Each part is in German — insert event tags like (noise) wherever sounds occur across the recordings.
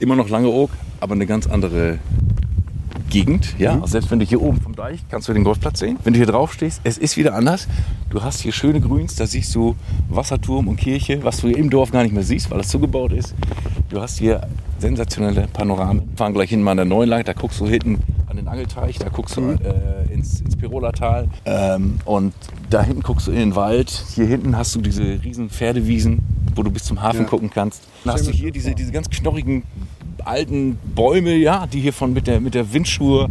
immer noch Langeoog, aber eine ganz andere Gegend. Ja? Mhm. Also selbst wenn du hier oben vom Deich kannst du den Golfplatz sehen. Wenn du hier drauf stehst, es ist wieder anders. Du hast hier schöne Grüns, da siehst du Wasserturm und Kirche, was du hier im Dorf gar nicht mehr siehst, weil das zugebaut ist. Du hast hier sensationelle Panoramen. Wir fahren gleich hinten mal an der neuen Lang, da guckst du hinten an den Angelteich, da guckst du äh, ins, ins Pirolertal ähm, und da hinten guckst du in den Wald. Hier hinten hast du diese riesen Pferdewiesen, wo du bis zum Hafen Ja. gucken kannst. Dann hast du hier diese, diese ganz knorrigen alten Bäume, ja, die hier von mit der, mit der Windschuhe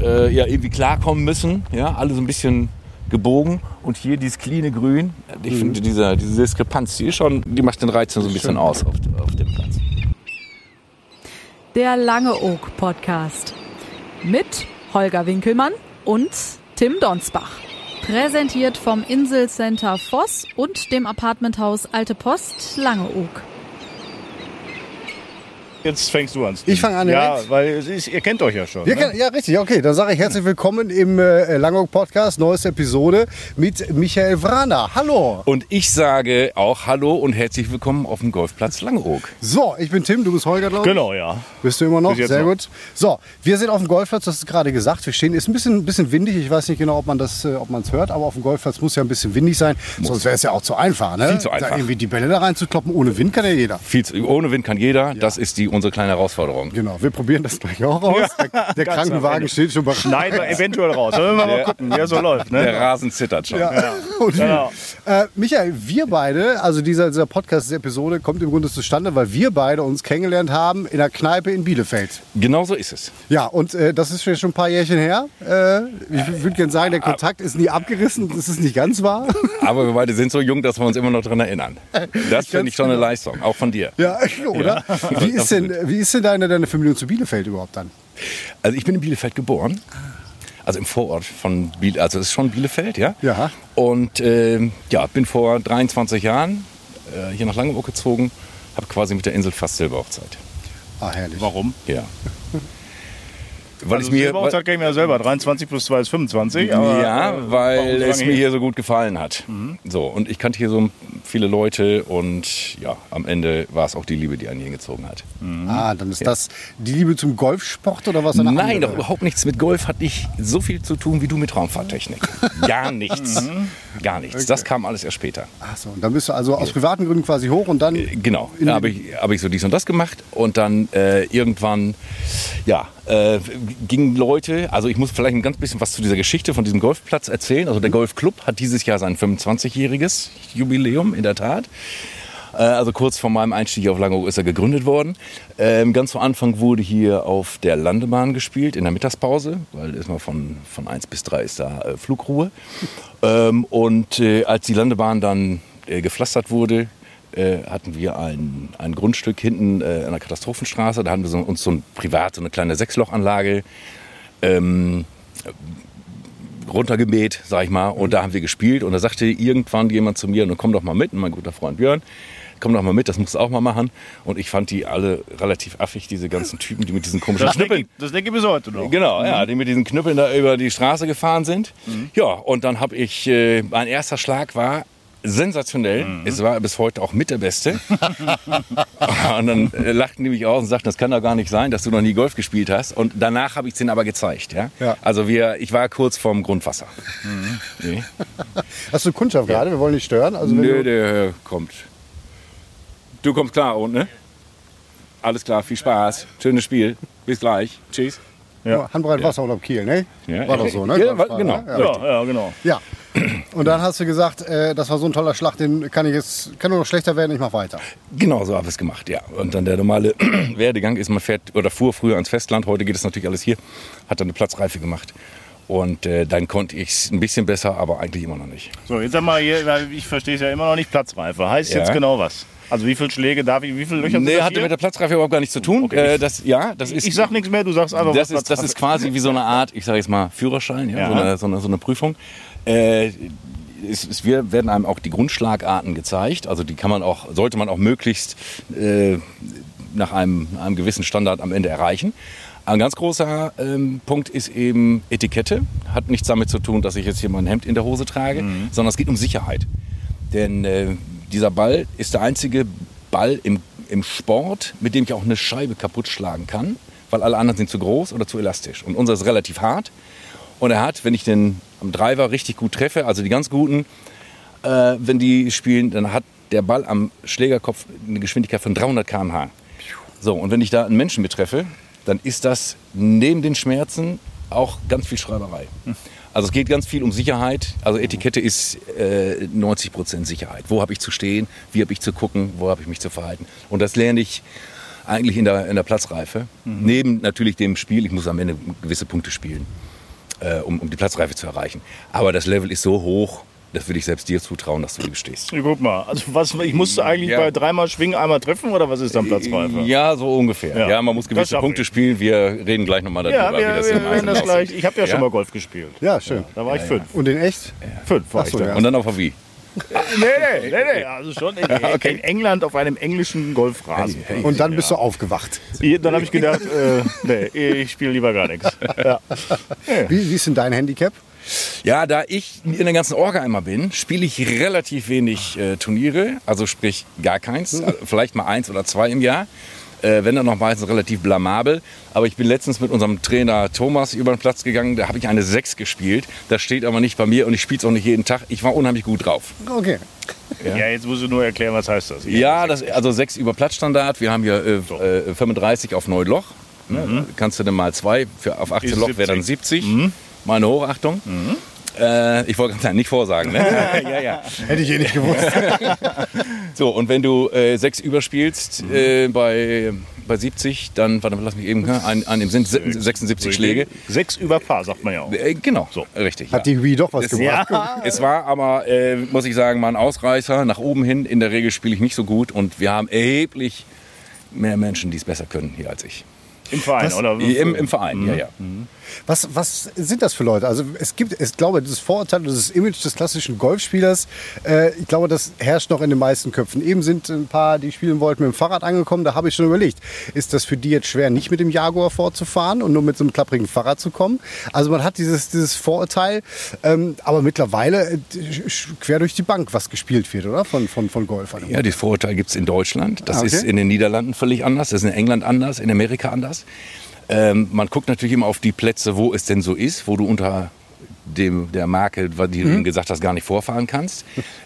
äh, ja, irgendwie klarkommen müssen. Ja, alle so ein bisschen gebogen. Und hier dieses cleane Grün. Ich finde, dieser, diese Diskrepanz, die ist schon, die macht den Reiz so ein bisschen aus auf, auf dem Platz. Der Langeoog Podcast mit Holger Winkelmann und Tim Donsbach. Präsentiert vom Inselcenter Voss und dem Apartmenthaus Alte Post Langeoog. Jetzt fängst du an. Ich fang an, Ja, direkt? weil es ist, ihr kennt euch ja schon. Wir ne? kennen- ja, richtig, okay. Dann sage ich herzlich willkommen im äh, Langhock Podcast, neueste Episode mit Michael Wrana. Hallo. Und ich sage auch Hallo und herzlich willkommen auf dem Golfplatz Langeoog. So, ich bin Tim, du bist Holger, glaube ich. Genau, ja. Bist du immer noch? Sehr noch. gut. So, wir sind auf dem Golfplatz, das ist gerade gesagt. Wir stehen, ist ein bisschen, bisschen windig. Ich weiß nicht genau, ob man das, äh, ob man es hört, aber auf dem Golfplatz muss ja ein bisschen windig sein. Sonst wäre es ja auch zu einfach, ne? Viel zu einfach. Da irgendwie die Bälle da reinzukloppen. Ohne Wind kann ja jeder. Viel zu, ohne Wind kann jeder. Das ist die, unsere kleine Herausforderung. Genau, wir probieren das gleich auch aus. der der Krankenwagen steht schon bereit. Schneiden wir eventuell raus. Sollen wir mal Ja. gucken, wie er so läuft. Der Ne? Rasen zittert schon. Ja. (laughs) Und Genau. äh, Michael, wir beide, also dieser, dieser Podcast, diese Episode kommt im Grunde zustande, weil wir beide uns kennengelernt haben in einer Kneipe in Bielefeld. Genau so ist es. Ja, und äh, das ist schon ein paar Jährchen her. Äh, ich würde gerne sagen, der Kontakt ist nie abgerissen, das ist nicht ganz wahr. (laughs) Aber wir beide sind so jung, dass wir uns immer noch daran erinnern. Das finde ich schon eine Leistung, auch von dir. Ja, (laughs) oder? Wie, ist denn, wie ist denn deine, deine Verbindung zu Bielefeld überhaupt dann? Also ich bin in Bielefeld geboren. Also im Vorort von Bielefeld, also es ist schon Bielefeld, ja. Ja. Und ähm, ja, bin vor 23 Jahren äh, hier nach Langeoog gezogen, habe quasi mit der Insel fast Silberhochzeit. Ah, herrlich. Warum? (laughs) Ja. Weil Also es mir, kenne ich mir ja selber. 23 plus 2 ist 25. Aber, ja, äh, weil so es mir hier so gut gefallen hat. So, und ich kannte hier so viele Leute und ja, am Ende war es auch die Liebe, die einen hier gezogen hat. Ah, dann ist das die Liebe zum Golfsport oder was? eine Nein, andere? doch überhaupt nichts. Mit Golf hat nicht so viel zu tun wie du mit Raumfahrttechnik. Gar (laughs) nichts. Gar nichts. Das kam alles erst später. Ach so, und dann bist du also aus privaten Gründen quasi hoch und dann. Genau, In- da habe ich, hab ich so dies und das gemacht und dann äh, irgendwann, ja, äh, gingen Leute, also ich muss vielleicht ein ganz bisschen was zu dieser Geschichte von diesem Golfplatz erzählen. Also der Golfclub hat dieses Jahr sein 25-jähriges Jubiläum, in der Tat. Äh, Also kurz vor meinem Einstieg auf Langeoog ist er gegründet worden. Ähm, ganz zu Anfang wurde hier auf der Landebahn gespielt, in der Mittagspause, weil erstmal von, von 1 bis 3 ist da äh, Flugruhe. Ähm, und äh, als die Landebahn dann äh, gepflastert wurde, äh, hatten wir ein, ein Grundstück hinten äh, an der Katastrophenstraße. Da haben wir so, uns so ein privat, so eine kleine Sechslochanlage ähm, runtergemäht, sag ich mal. Und da haben wir gespielt. Und da sagte irgendwann jemand zu mir, "Nun komm doch mal mit, und mein guter Freund Björn, komm doch mal mit, das musst du auch mal machen. Und ich fand die alle relativ affig, diese ganzen Typen, die mit diesen komischen Das denke, Knüppeln. ich, das denke ich bis heute noch. Genau, ja, die mit diesen Knüppeln da über die Straße gefahren sind. Ja, und dann habe ich, äh, mein erster Schlag war sensationell. Es war bis heute auch mit der Beste. (laughs) und dann äh, lachten die mich aus und sagten, das kann doch gar nicht sein, dass du noch nie Golf gespielt hast. Und danach habe ich es denen aber gezeigt. Ja? Ja. Also wir, ich war kurz vorm Grundwasser. Nee. Hast du Kundschaft gerade? Wir wollen nicht stören. Also Nö, du, der kommt. Du kommst klar und ne? Alles klar, viel Spaß, schönes Spiel. Bis gleich. Tschüss. Ja. Handbreit Wasser unterm Kiel, ne? Ja, war doch so, ne? Ja, genau. Ja. Ja, ja, genau. ja. Und dann hast du gesagt, äh, das war so ein toller Schlag, den kann ich jetzt, kann nur noch schlechter werden, ich mach weiter. Genau so habe ich es gemacht, ja. Und dann der normale (clears throat) Werdegang ist, man fährt oder fuhr früher ans Festland, heute geht es natürlich alles hier, hat dann eine Platzreife gemacht. Und äh, dann konnte ich es ein bisschen besser, aber eigentlich immer noch nicht. So, jetzt sag mal, hier, ich verstehe es ja immer noch nicht, Platzreife. Heißt Ja. jetzt genau was? Also wie viele Schläge darf ich, wie viele Löcher Nee, hatte hier? mit der Platzreife überhaupt gar nichts zu tun. Okay. Äh, das, ja, das ist, ich sag nichts mehr, du sagst einfach das was ist, das ist quasi wie so eine Art, ich sage jetzt mal, Führerschein, ja, Ja. So, eine, so, eine, so eine Prüfung. Äh, es, wir werden einem auch die Grundschlagarten gezeigt. Also die kann man auch, sollte man auch möglichst äh, nach einem, einem gewissen Standard am Ende erreichen. Ein ganz großer ähm, Punkt ist eben Etikette. Hat nichts damit zu tun, dass ich jetzt hier mein Hemd in der Hose trage, sondern es geht um Sicherheit. Denn äh, dieser Ball ist der einzige Ball im, im Sport, mit dem ich auch eine Scheibe kaputt schlagen kann, weil alle anderen sind zu groß oder zu elastisch. Und unser ist relativ hart. Und er hat, wenn ich den am Driver richtig gut treffe, also die ganz guten, äh, wenn die spielen, dann hat der Ball am Schlägerkopf eine Geschwindigkeit von 300 km/h. So, und wenn ich da einen Menschen betreffe, dann ist das neben den Schmerzen auch ganz viel Schreiberei. Also es geht ganz viel um Sicherheit. Also Etikette ist äh, 90 Prozent Sicherheit. Wo habe ich zu stehen? Wie habe ich zu gucken? Wo habe ich mich zu verhalten? Und das lerne ich eigentlich in der, in der Platzreife. Neben natürlich dem Spiel. Ich muss am Ende gewisse Punkte spielen, äh, um, um die Platzreife zu erreichen. Aber das Level ist so hoch, das will ich selbst dir zutrauen, dass du die bestehst. Guck mal, also was, ich musste eigentlich Ja. bei dreimal schwingen, einmal treffen oder was ist dann Platzreife? Ja, so ungefähr. Ja. Ja, man muss gewisse Punkte ich. spielen. Wir reden gleich nochmal darüber, Ja, wir, wie das wir im werden Einzelnen das gleich. Ich habe ja, schon mal Golf gespielt. Ja, schön. Da war ich fünf. Und in echt? Fünf war Ach so, ich da. ja. Und dann auf Wie. Nee, nee, nee, nee, also schon in, (laughs) in England auf einem englischen Golfrasen. Und dann bist du aufgewacht. Dann habe ich gedacht, äh, nee, ich spiele lieber gar nichts. (laughs) Ja. Wie, wie ist denn dein Handicap? Ja, da ich in der ganzen Orga einmal bin, spiele ich relativ wenig äh, Turniere, also sprich gar keins, Hm. also vielleicht mal eins oder zwei im Jahr. Äh, wenn dann noch meistens relativ blamabel. Aber ich bin letztens mit unserem Trainer Thomas über den Platz gegangen, da habe ich eine 6 gespielt. Das steht aber nicht bei mir und ich spiele es auch nicht jeden Tag. Ich war unheimlich gut drauf. Okay. ja, jetzt musst du nur erklären, was heißt das? Ja, das, also 6 über Platzstandard. Wir haben hier äh, äh, 35 auf Neunloch. Ne? Kannst du dann mal zwei, für, auf 18 Ist Loch wäre dann 70. Meine Hochachtung. Äh, ich wollte ganz nicht vorsagen. Ne? (laughs) ja, ja. Hätte ich eh nicht gewusst. (laughs) So, und wenn du äh, sechs überspielst äh, bei, bei 70, dann, warte mal, lass mich eben, ne, an, an dem sind se- 76 Schläge. Sechs über Paar, sagt man ja auch. Äh, genau, so. richtig. Hat ja. die Wii doch was gebracht. Ja, Es war aber, äh, muss ich sagen, mal ein Ausreißer nach oben hin. In der Regel spiele ich nicht so gut und wir haben erheblich mehr Menschen, die es besser können hier als ich. im Verein, Was? oder? Im, im Verein, ja, ja. Was, was sind das für Leute? Also es gibt, ich glaube, dieses Vorurteil, dieses Image des klassischen Golfspielers, äh, ich glaube, das herrscht noch in den meisten Köpfen. Eben sind ein paar, die spielen wollten, mit dem Fahrrad angekommen. Da habe ich schon überlegt, ist das für die jetzt schwer, nicht mit dem Jaguar fortzufahren und nur mit so einem klapprigen Fahrrad zu kommen? Also man hat dieses, dieses Vorurteil, ähm, aber mittlerweile äh, quer durch die Bank, was gespielt wird, oder? Von, von, von Golfern. Ja, das Vorurteil gibt es in Deutschland. Das Ah, okay. ist in den Niederlanden völlig anders. Das ist in England anders, in Amerika anders. Ähm, man guckt natürlich immer auf die Plätze, wo es denn so ist, wo du unter dem, der Marke, die du eben gesagt hast, gar nicht vorfahren kannst.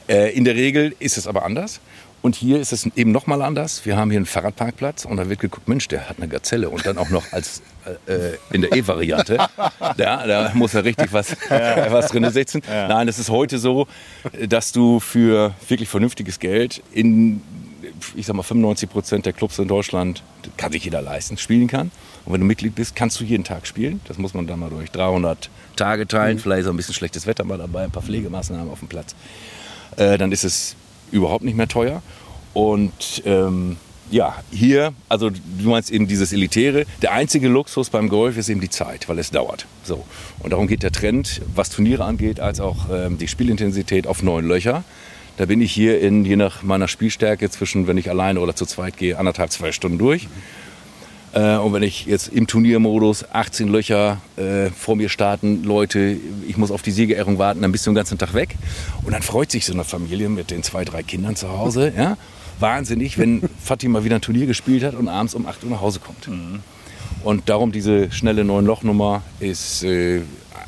Äh, in der Regel ist es aber anders. Und hier ist es eben noch mal anders. Wir haben hier einen Fahrradparkplatz und da wird geguckt, Mensch, der hat eine Gazelle und dann auch noch als äh, äh, in der E-Variante. (laughs) Da, da muss er richtig was, (laughs) was drin sitzen. Nein, es ist heute so, dass du für wirklich vernünftiges Geld in ich sag mal 95 Prozent der Clubs in Deutschland kann sich jeder leisten, spielen kann. Und wenn du Mitglied bist, kannst du jeden Tag spielen. Das muss man dann mal durch 300 Tage teilen. Vielleicht ist auch ein bisschen schlechtes Wetter mal dabei, ein paar Pflegemaßnahmen auf dem Platz. Äh, dann ist es überhaupt nicht mehr teuer. Und ähm, ja, hier, also du meinst eben dieses Elitäre. Der einzige Luxus beim Golf ist eben die Zeit, weil es dauert. So. Und darum geht der Trend, was Turniere angeht, als auch ähm, die Spielintensität auf neun Löcher. Da bin ich hier in, je nach meiner Spielstärke zwischen, wenn ich alleine oder zu zweit gehe, anderthalb, zwei Stunden durch. Äh, und wenn ich jetzt im Turniermodus 18 Löcher äh, vor mir starten, Leute, ich muss auf die Siegerehrung warten, dann bist du den ganzen Tag weg. Und dann freut sich so eine Familie mit den zwei, drei Kindern zu Hause. Ja? Wahnsinnig, wenn (laughs) Fatih mal wieder ein Turnier gespielt hat und abends um 8 Uhr nach Hause kommt. Und darum diese schnelle Neun-Loch-Nummer ist äh,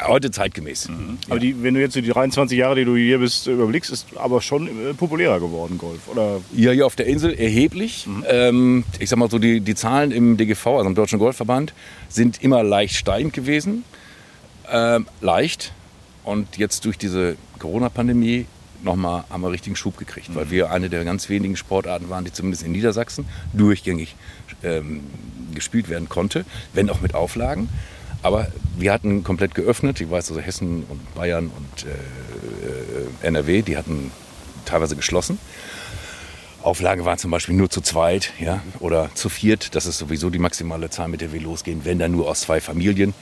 heute zeitgemäß. Aber die, wenn du jetzt die 23 Jahre, die du hier bist, überblickst, ist aber schon äh, populärer geworden, Golf. Oder Ja, hier auf der Insel erheblich. Ähm, ich sag mal so, die, die Zahlen im DGV, also im Deutschen Golfverband, sind immer leicht steigend gewesen. Ähm, leicht. Und jetzt durch diese Corona-Pandemie nochmal haben wir richtigen Schub gekriegt, weil wir eine der ganz wenigen Sportarten waren, die zumindest in Niedersachsen durchgängig ähm, gespielt werden konnte, wenn auch mit Auflagen. Aber wir hatten komplett geöffnet. Ich weiß, also Hessen und Bayern und äh, äh, NRW, die hatten teilweise geschlossen. Auflage waren zum Beispiel nur zu zweit ja, oder zu viert. Das ist sowieso die maximale Zahl, mit der wir losgehen, wenn dann nur aus zwei Familien.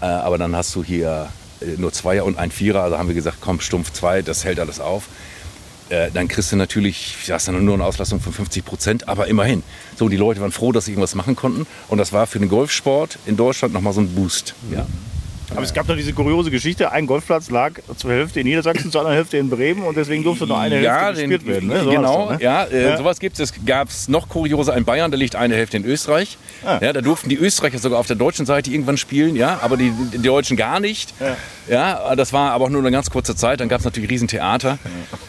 Äh, aber dann hast du hier äh, nur Zweier und ein Vierer. Also haben wir gesagt, komm, stumpf zwei, das hält alles auf. Äh, dann kriegst du natürlich, ja, hast dann nur eine Auslastung von 50 Prozent, aber immerhin. So, die Leute waren froh, dass sie irgendwas machen konnten. Und das war für den Golfsport in Deutschland nochmal so ein Boost. Ja. Aber es gab doch diese kuriose Geschichte, ein Golfplatz lag zur Hälfte in Niedersachsen, zur anderen Hälfte in Bremen und deswegen durfte nur eine ja, Hälfte den, gespielt werden. Ne? So das genau, doch, ne? ja, äh, Ja. sowas gibt es. Es gab es noch kurioser in Bayern, da liegt eine Hälfte in Österreich. Ah. Ja, da durften die Österreicher sogar auf der deutschen Seite irgendwann spielen, ja, aber die, die Deutschen gar nicht. Ja. das war aber auch nur eine ganz kurze Zeit, dann gab es natürlich Riesentheater.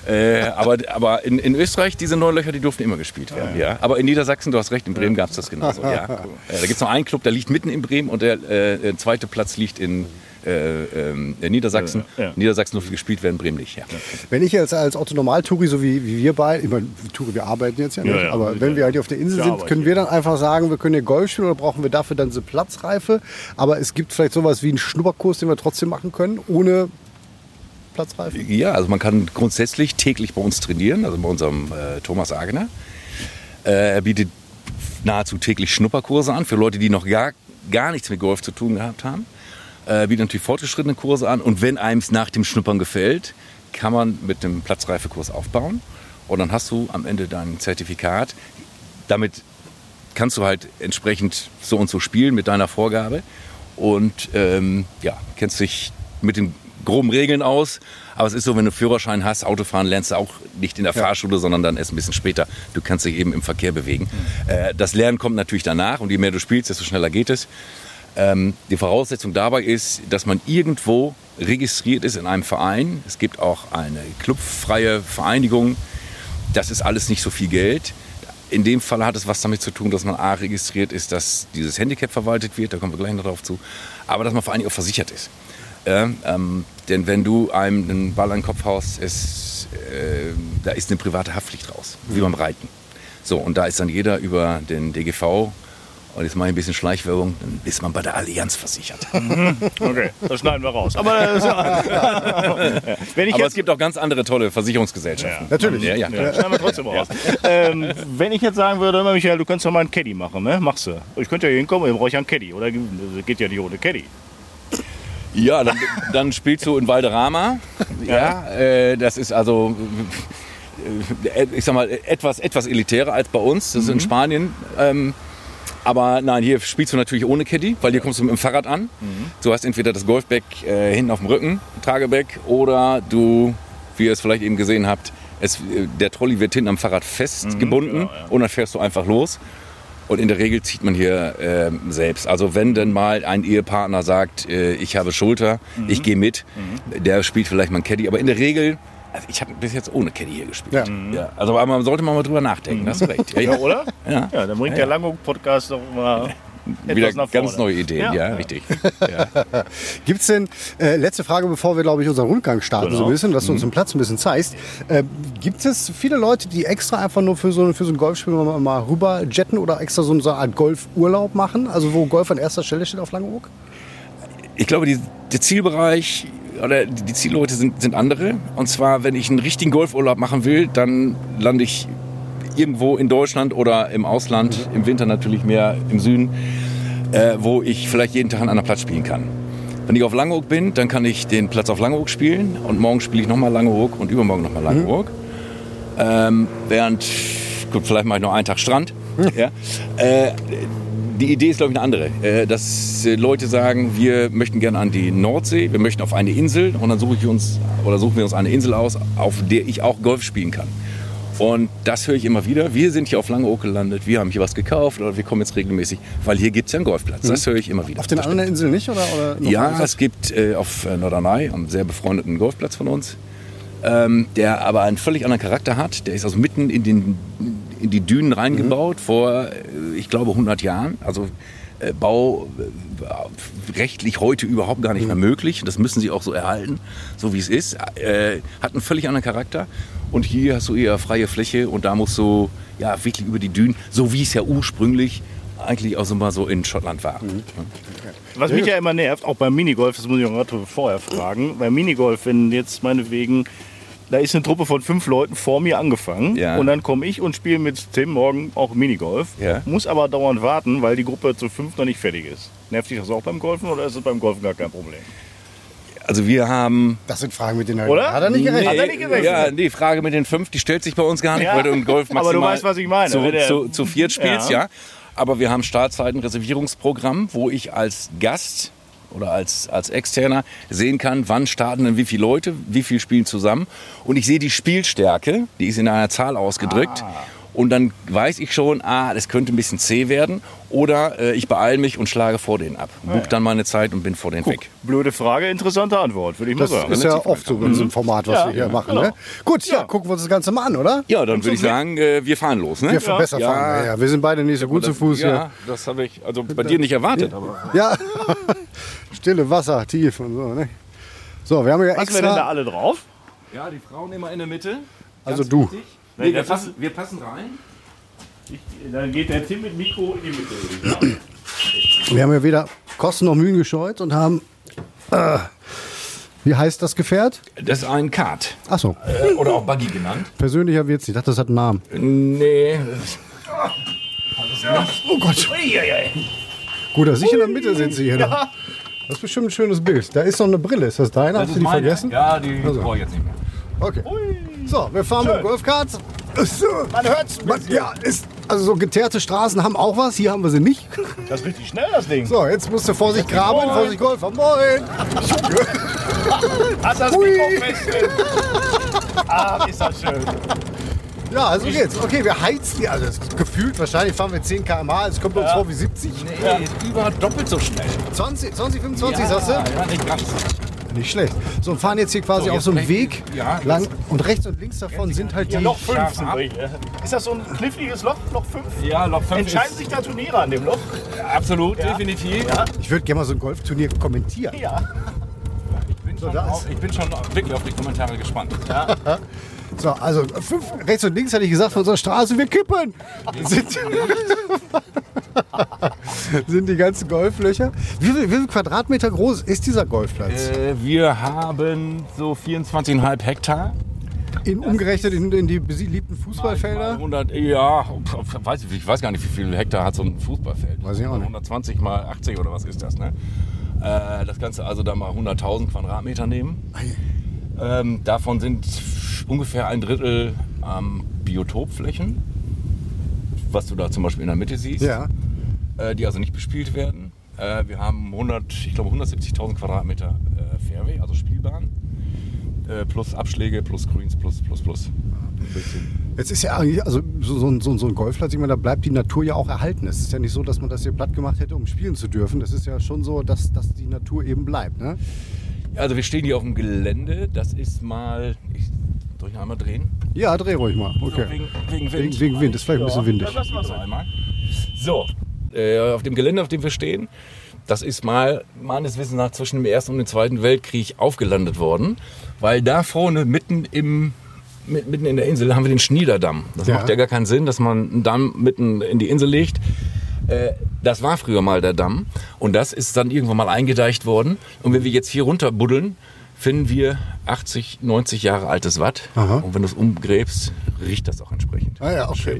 Äh, aber aber in, in Österreich, diese neun Löcher, die durften immer gespielt werden. Ja. Aber in Niedersachsen, du hast recht, in Bremen gab es das genauso. ja. (laughs) Äh, da gibt es noch einen Club, der liegt mitten in Bremen und der äh, äh, zweite Platz liegt in äh, ähm, in Niedersachsen. Ja, ja. Niedersachsen durfte gespielt werden, Bremen nicht. Ja. Wenn ich jetzt als Otto Normal-Touri, so wie, wie wir beide, ich meine, Touri, wir arbeiten jetzt ja nicht, Ja, ja. aber wenn wir halt hier auf der Insel sind, können wir dann einfach sagen, wir können hier Golf spielen oder brauchen wir dafür dann so Platzreife? Aber es gibt vielleicht sowas wie einen Schnupperkurs, den wir trotzdem machen können, ohne Platzreife? Ja, also man kann grundsätzlich täglich bei uns trainieren, also bei unserem äh, Thomas Agner. Äh, er bietet nahezu täglich Schnupperkurse an für Leute, die noch gar, gar nichts mit Golf zu tun gehabt haben. Äh, bietet natürlich fortgeschrittene Kurse an und wenn einem es nach dem Schnuppern gefällt, kann man mit dem Platzreifekurs aufbauen und dann hast du am Ende dein Zertifikat. Damit kannst du halt entsprechend so und so spielen mit deiner Vorgabe und ähm, ja, kennst dich mit den groben Regeln aus. Aber es ist so, wenn du Führerschein hast, Autofahren lernst du auch nicht in der Fahrschule, sondern dann erst ein bisschen später. Du kannst dich eben im Verkehr bewegen. Äh, das Lernen kommt natürlich danach und je mehr du spielst, desto schneller geht es. Ähm, die Voraussetzung dabei ist, dass man irgendwo registriert ist in einem Verein. Es gibt auch eine clubfreie Vereinigung. Das ist alles nicht so viel Geld. In dem Fall hat es was damit zu tun, dass man A registriert ist, dass dieses Handicap verwaltet wird, da kommen wir gleich noch drauf zu, aber dass man vor allen Dingen auch versichert ist. Ja, ähm, denn wenn du einem einen Ball an den Kopf haust, ist, äh, da ist eine private Haftpflicht raus, wie beim Reiten. So, und da ist dann jeder über den DGV, und jetzt mache ich ein bisschen Schleichwerbung, dann ist man bei der Allianz versichert. (laughs) Okay, das schneiden wir raus. Aber, äh, so, (laughs) wenn ich Aber jetzt es gibt auch ganz andere tolle Versicherungsgesellschaften. Natürlich. Ja, ja. Ja, schneiden wir trotzdem raus. ähm, wenn ich jetzt sagen würde, Michael, du könntest doch mal einen Caddy machen, ne? Machst du. Ich könnte ja hier hinkommen, dann brauche ich einen Caddy. Oder geht ja nicht ohne Caddy. Ja, dann, dann spielst du in Valderrama. Ja, äh, das ist also, äh, ich sag mal, etwas, etwas elitärer als bei uns. Das ist in Spanien. Ähm, aber nein, hier spielst du natürlich ohne Caddy, weil hier kommst du mit dem Fahrrad an. Du hast entweder das Golfback äh, hinten auf dem Rücken, Trageback, oder du, wie ihr es vielleicht eben gesehen habt, es, äh, der Trolley wird hinten am Fahrrad festgebunden genau, ja. und dann fährst du einfach los. Und in der Regel zieht man hier ähm, selbst. Also wenn denn mal ein Ehepartner sagt, äh, ich habe Schulter, ich gehe mit, der spielt vielleicht mal ein Caddy. Aber in der Regel, also ich habe bis jetzt ohne Caddy hier gespielt. Ja. Ja. Also aber man sollte mal drüber nachdenken, da hast du recht. (laughs) Ja, ja. Oder? Ja. Ja, dann bringt der Langhoek-Podcast doch mal (laughs) Wieder etwas nach ganz vorne. neue Ideen, ja, richtig. (laughs) Gibt es denn, äh, letzte Frage, bevor wir, glaube ich, unseren Rundgang starten, Genau. so ein bisschen, dass du uns den Platz ein bisschen zeigst. Äh, gibt es viele Leute, die extra einfach nur für so, für so ein Golfspiel mal, mal rüber jetten oder extra so eine Art Golfurlaub machen? Also wo Golf an erster Stelle steht auf Langeoog? Ich glaube, die, der Zielbereich oder die Zielleute sind, sind andere. Und zwar, wenn ich einen richtigen Golfurlaub machen will, dann lande ich irgendwo in Deutschland oder im Ausland, im Winter natürlich mehr im Süden, äh, wo ich vielleicht jeden Tag an einer Platz spielen kann. Wenn ich auf Langeoog bin, dann kann ich den Platz auf Langeoog spielen und morgen spiele ich nochmal Langeoog und übermorgen nochmal Langeoog. Ähm, während, gut, vielleicht mache ich noch einen Tag Strand. (laughs) ja. äh, die Idee ist, glaube ich, eine andere. Äh, dass äh, Leute sagen, wir möchten gerne an die Nordsee, wir möchten auf eine Insel und dann suche ich uns oder suchen wir uns eine Insel aus, auf der ich auch Golf spielen kann. Und das höre ich immer wieder. Wir sind hier auf Langeoog gelandet, wir haben hier was gekauft oder wir kommen jetzt regelmäßig, weil hier gibt es ja einen Golfplatz. Das höre ich immer wieder. Auf den anderen Inseln nicht? Oder, oder ja, es gibt äh, auf äh, Norderney einen sehr befreundeten Golfplatz von uns, ähm, der aber einen völlig anderen Charakter hat. Der ist also mitten in, den, in die Dünen reingebaut vor, äh, ich glaube, 100 Jahren. Also äh, Bau äh, rechtlich heute überhaupt gar nicht mehr möglich. Das müssen sie auch so erhalten, so wie es ist. Äh, hat einen völlig anderen Charakter. Und hier hast du eher freie Fläche und da musst du ja wirklich über die Dünen, so wie es ja ursprünglich eigentlich auch so mal so in Schottland war. Was mich ja immer nervt, auch beim Minigolf, das muss ich auch gerade vorher fragen, beim Minigolf, wenn jetzt meinetwegen, da ist eine Truppe von fünf Leuten vor mir angefangen Ja. und dann komme ich und spiele mit Tim morgen auch Minigolf, Ja. muss aber dauernd warten, weil die Gruppe zu fünf noch nicht fertig ist. Nervt dich das auch beim Golfen oder ist es beim Golfen gar kein Problem? Also wir haben Das sind Fragen, mit er, Oder? hat er nicht gerechnet. Hat er nicht gerechnet? Ja, die Frage mit den fünf, die stellt sich bei uns gar nicht, Ja. weil du im Golf (laughs) Aber du maximal weißt, was ich meine. Zu, zu, zu viert spielst, ja. Ja. Aber wir haben Startzeiten-Reservierungsprogramm, wo ich als Gast oder als, als Externer sehen kann, wann starten denn wie viele Leute, wie viel spielen zusammen. Und ich sehe die Spielstärke, die ist in einer Zahl ausgedrückt. Und dann weiß ich schon, ah, das könnte ein bisschen zäh werden. Oder äh, ich beeile mich und schlage vor denen ab. Buch dann meine Zeit und bin vor denen weg. Blöde Frage, interessante Antwort, würde ich mal Das sagen. ist ja oft so in so einem Format, was Ja, wir hier ja, machen. genau. Ne? Gut, ja, Ja. gucken wir uns das Ganze mal an, oder? Ja, dann würde ich sagen, äh, wir fahren los. Ne? Wir ja. besser Ja. fahren. Ja, ja, wir sind beide nicht so gut zu Fuß Ja, das habe ich also bei dir nicht erwartet. Ja, (laughs) stille Wasser, tief und so. Ne? So, wir haben hier Was wir denn da extra. alle drauf? ja, die Frauen immer in der Mitte. Also du. Nee, wir, das passen, wir passen rein. Ich, dann geht der Tim mit Mikro in die Mitte. Wir haben ja weder Kosten noch Mühen gescheut und haben. Äh, wie heißt das Gefährt? Das ist ein Kart. Achso, Äh, oder auch Buggy genannt. persönlicher wird's nicht. Ich dachte, das hat einen Namen. Nee. Oh Gott. Gut, dass ich in der Mitte sitze hier. noch. Das ist bestimmt ein schönes Bild. Da ist noch eine Brille. Ist das deine? Hast du die meine. vergessen? Ja, die Also. brauche ich jetzt nicht mehr. Okay. So, wir fahren mit dem Golfkart. Man hört's. Man, ja, ist, also so geteerte Straßen haben auch was. Hier haben wir sie nicht. Das ist richtig schnell, das Ding. So, jetzt musst du Vorsicht graben, Moin. Vorsicht Golfer. Moin. Hast das Hui. Mikro fest drin? Ah, ist das schön. Ja, also geht's. Okay, wir heizen die. Also das ist gefühlt, wahrscheinlich fahren wir 10 km/h. Es kommt uns vor wie 70. Nee, ist über doppelt so schnell. 20, 20 25 sagst du? Ja, nicht ganz. Nicht schlecht. So, und fahren jetzt hier quasi So, auf jetzt so einem Weg ja, lang. Und rechts und links davon sind halt Ja, die. Loch 5 Scharf sind ab. wir hier. Ist das so ein kniffliges Loch? Loch 5? Ja, Loch 5 Entscheiden sich da Turniere an dem Loch? Absolut, definitiv. Ja. Ich würde gerne mal so ein Golfturnier kommentieren. Ja. Ich bin, schon da auf, ich bin schon wirklich auf die Kommentare gespannt. (laughs) So, also fünf, rechts und links hatte ich gesagt von unserer Straße, wir kippen. (laughs) Sind, (laughs) sind die ganzen Golflöcher. Wie viel, wie viel Quadratmeter groß ist dieser Golfplatz? Äh, wir haben so 24,5 Hektar. In, umgerechnet in, in die beliebten Fußballfelder? 100, ja, weiß ich, ich weiß gar nicht, wie viel Hektar hat so ein Fußballfeld. Weiß ich auch nicht. 120 mal 80 oder was ist das, ne? Äh, das Ganze also da mal 100.000 Quadratmeter nehmen. Ähm, davon sind ungefähr ein Drittel ähm, Biotopflächen, was du da zum Beispiel in der Mitte siehst, Ja. Äh, die also nicht bespielt werden. Äh, wir haben 100, ich glaube 170.000 Quadratmeter äh, Fairway, also Spielbahn, plus Abschläge, plus Grüns, plus, plus, plus. Jetzt ist ja eigentlich, also so, ein- so, ein Golfplatz, ich meine, da bleibt die Natur ja auch erhalten. Es ist ja nicht so, dass man das hier platt gemacht hätte, um spielen zu dürfen. Das ist ja schon so, dass, dass die Natur eben bleibt. Ne? Also wir stehen hier auf dem Gelände. Das ist mal. Ich soll ich einmal drehen? Ja, dreh ruhig mal. Okay. So, wegen, wegen Wind. Wegen, wegen Wind, ist vielleicht ein bisschen windig. Lass mal so einmal. So, äh, auf dem Gelände, auf dem wir stehen, das ist mal meines Wissens nach zwischen dem Ersten und dem Zweiten Weltkrieg aufgelandet worden, weil da vorne mitten im mit- mitten in der Insel haben wir den Schniederdamm. Das Ja. macht ja gar keinen Sinn, dass man einen Damm mitten in die Insel legt. Äh, Das war früher mal der Damm und das ist dann irgendwann mal eingedeicht worden. Und wenn wir jetzt hier runter buddeln, finden wir 80, 90 Jahre altes Watt. Aha. Und wenn du es umgräbst, riecht das auch entsprechend. Ah ja, okay.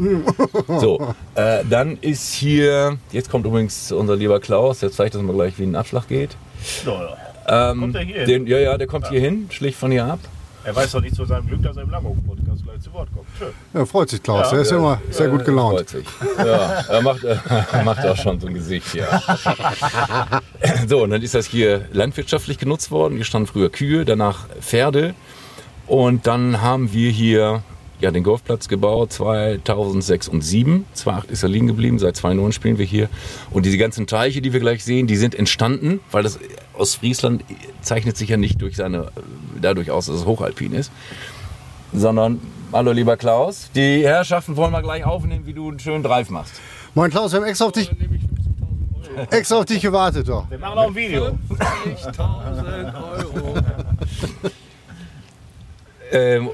(laughs) So, äh, dann ist hier, jetzt kommt übrigens unser lieber Klaus, der zeigt uns mal gleich, wie ein Abschlag geht. Ja. Ähm, Kommt er hier hin? den, ja, ja, der kommt hier hin, schlägt von hier ab. Er weiß doch nicht zu seinem Glück, dass er im Langhof-Podcast gleich zu Wort kommt. Schön. Ja, freut sich Klaus. Ja, der ist ja immer sehr gut gelaunt. Freut sich. Ja, er macht, äh, er macht auch schon so ein Gesicht, ja. (laughs) So, und dann ist das hier landwirtschaftlich genutzt worden. Hier standen früher Kühe, danach Pferde. Und dann haben wir hier ja, den Golfplatz gebaut 2006 und 2007. 2008 ist er liegen geblieben, seit 2009 spielen wir hier. Und diese ganzen Teiche, die wir gleich sehen, die sind entstanden, weil das Ostfriesland zeichnet sich ja nicht durch seine, dadurch aus, dass es hochalpin ist, sondern, hallo lieber Klaus, die Herrschaften wollen wir gleich aufnehmen, wie du einen schönen Drive machst. Moin Klaus, wir haben extra auf dich, extra auf dich gewartet. Doch. Wir machen auch ein Video. Ähm,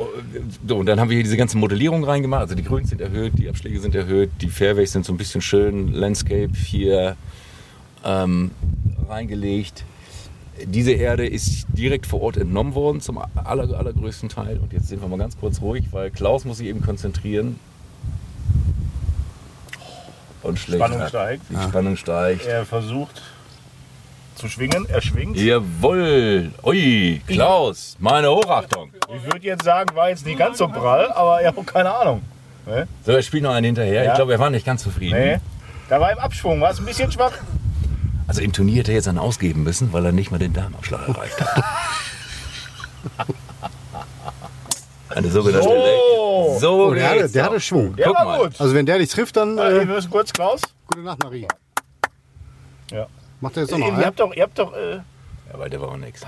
so, und dann haben wir hier diese ganze Modellierung reingemacht. Also die Grüns sind erhöht, die Abschläge sind erhöht, die Fairways sind so ein bisschen schön, Landscape hier ähm, reingelegt. Diese Erde ist direkt vor Ort entnommen worden zum aller, allergrößten Teil. Und jetzt sind wir mal ganz kurz ruhig, weil Klaus muss sich eben konzentrieren. Und schlägt Spannung steigt. Die Spannung steigt. Er versucht zu schwingen. Er schwingt. Jawohl! Ui, Klaus, meine Hochachtung. Ich würde jetzt sagen, war jetzt nicht ganz so prall, aber ja, keine Ahnung. Ne? So, er spielt noch einen hinterher. Ja. Ich glaube, er war nicht ganz zufrieden. Nee. Da war im Abschwung, war es ein bisschen schwach. Also im Turnier hätte er jetzt einen ausgeben müssen, weil er nicht mal den Damenabschlag erreicht hat. (laughs) Eine sogenannte So. so Oh, der, hatte, der hatte Schwung. Der Guck war mal. gut. Also wenn der dich trifft, dann Äh, wir müssen kurz, Klaus. gute Nacht, Marie. Ja. Macht er jetzt Ihr, nochmal, ihr ja? habt doch, ihr habt doch, äh, Ja, weil der war auch nix.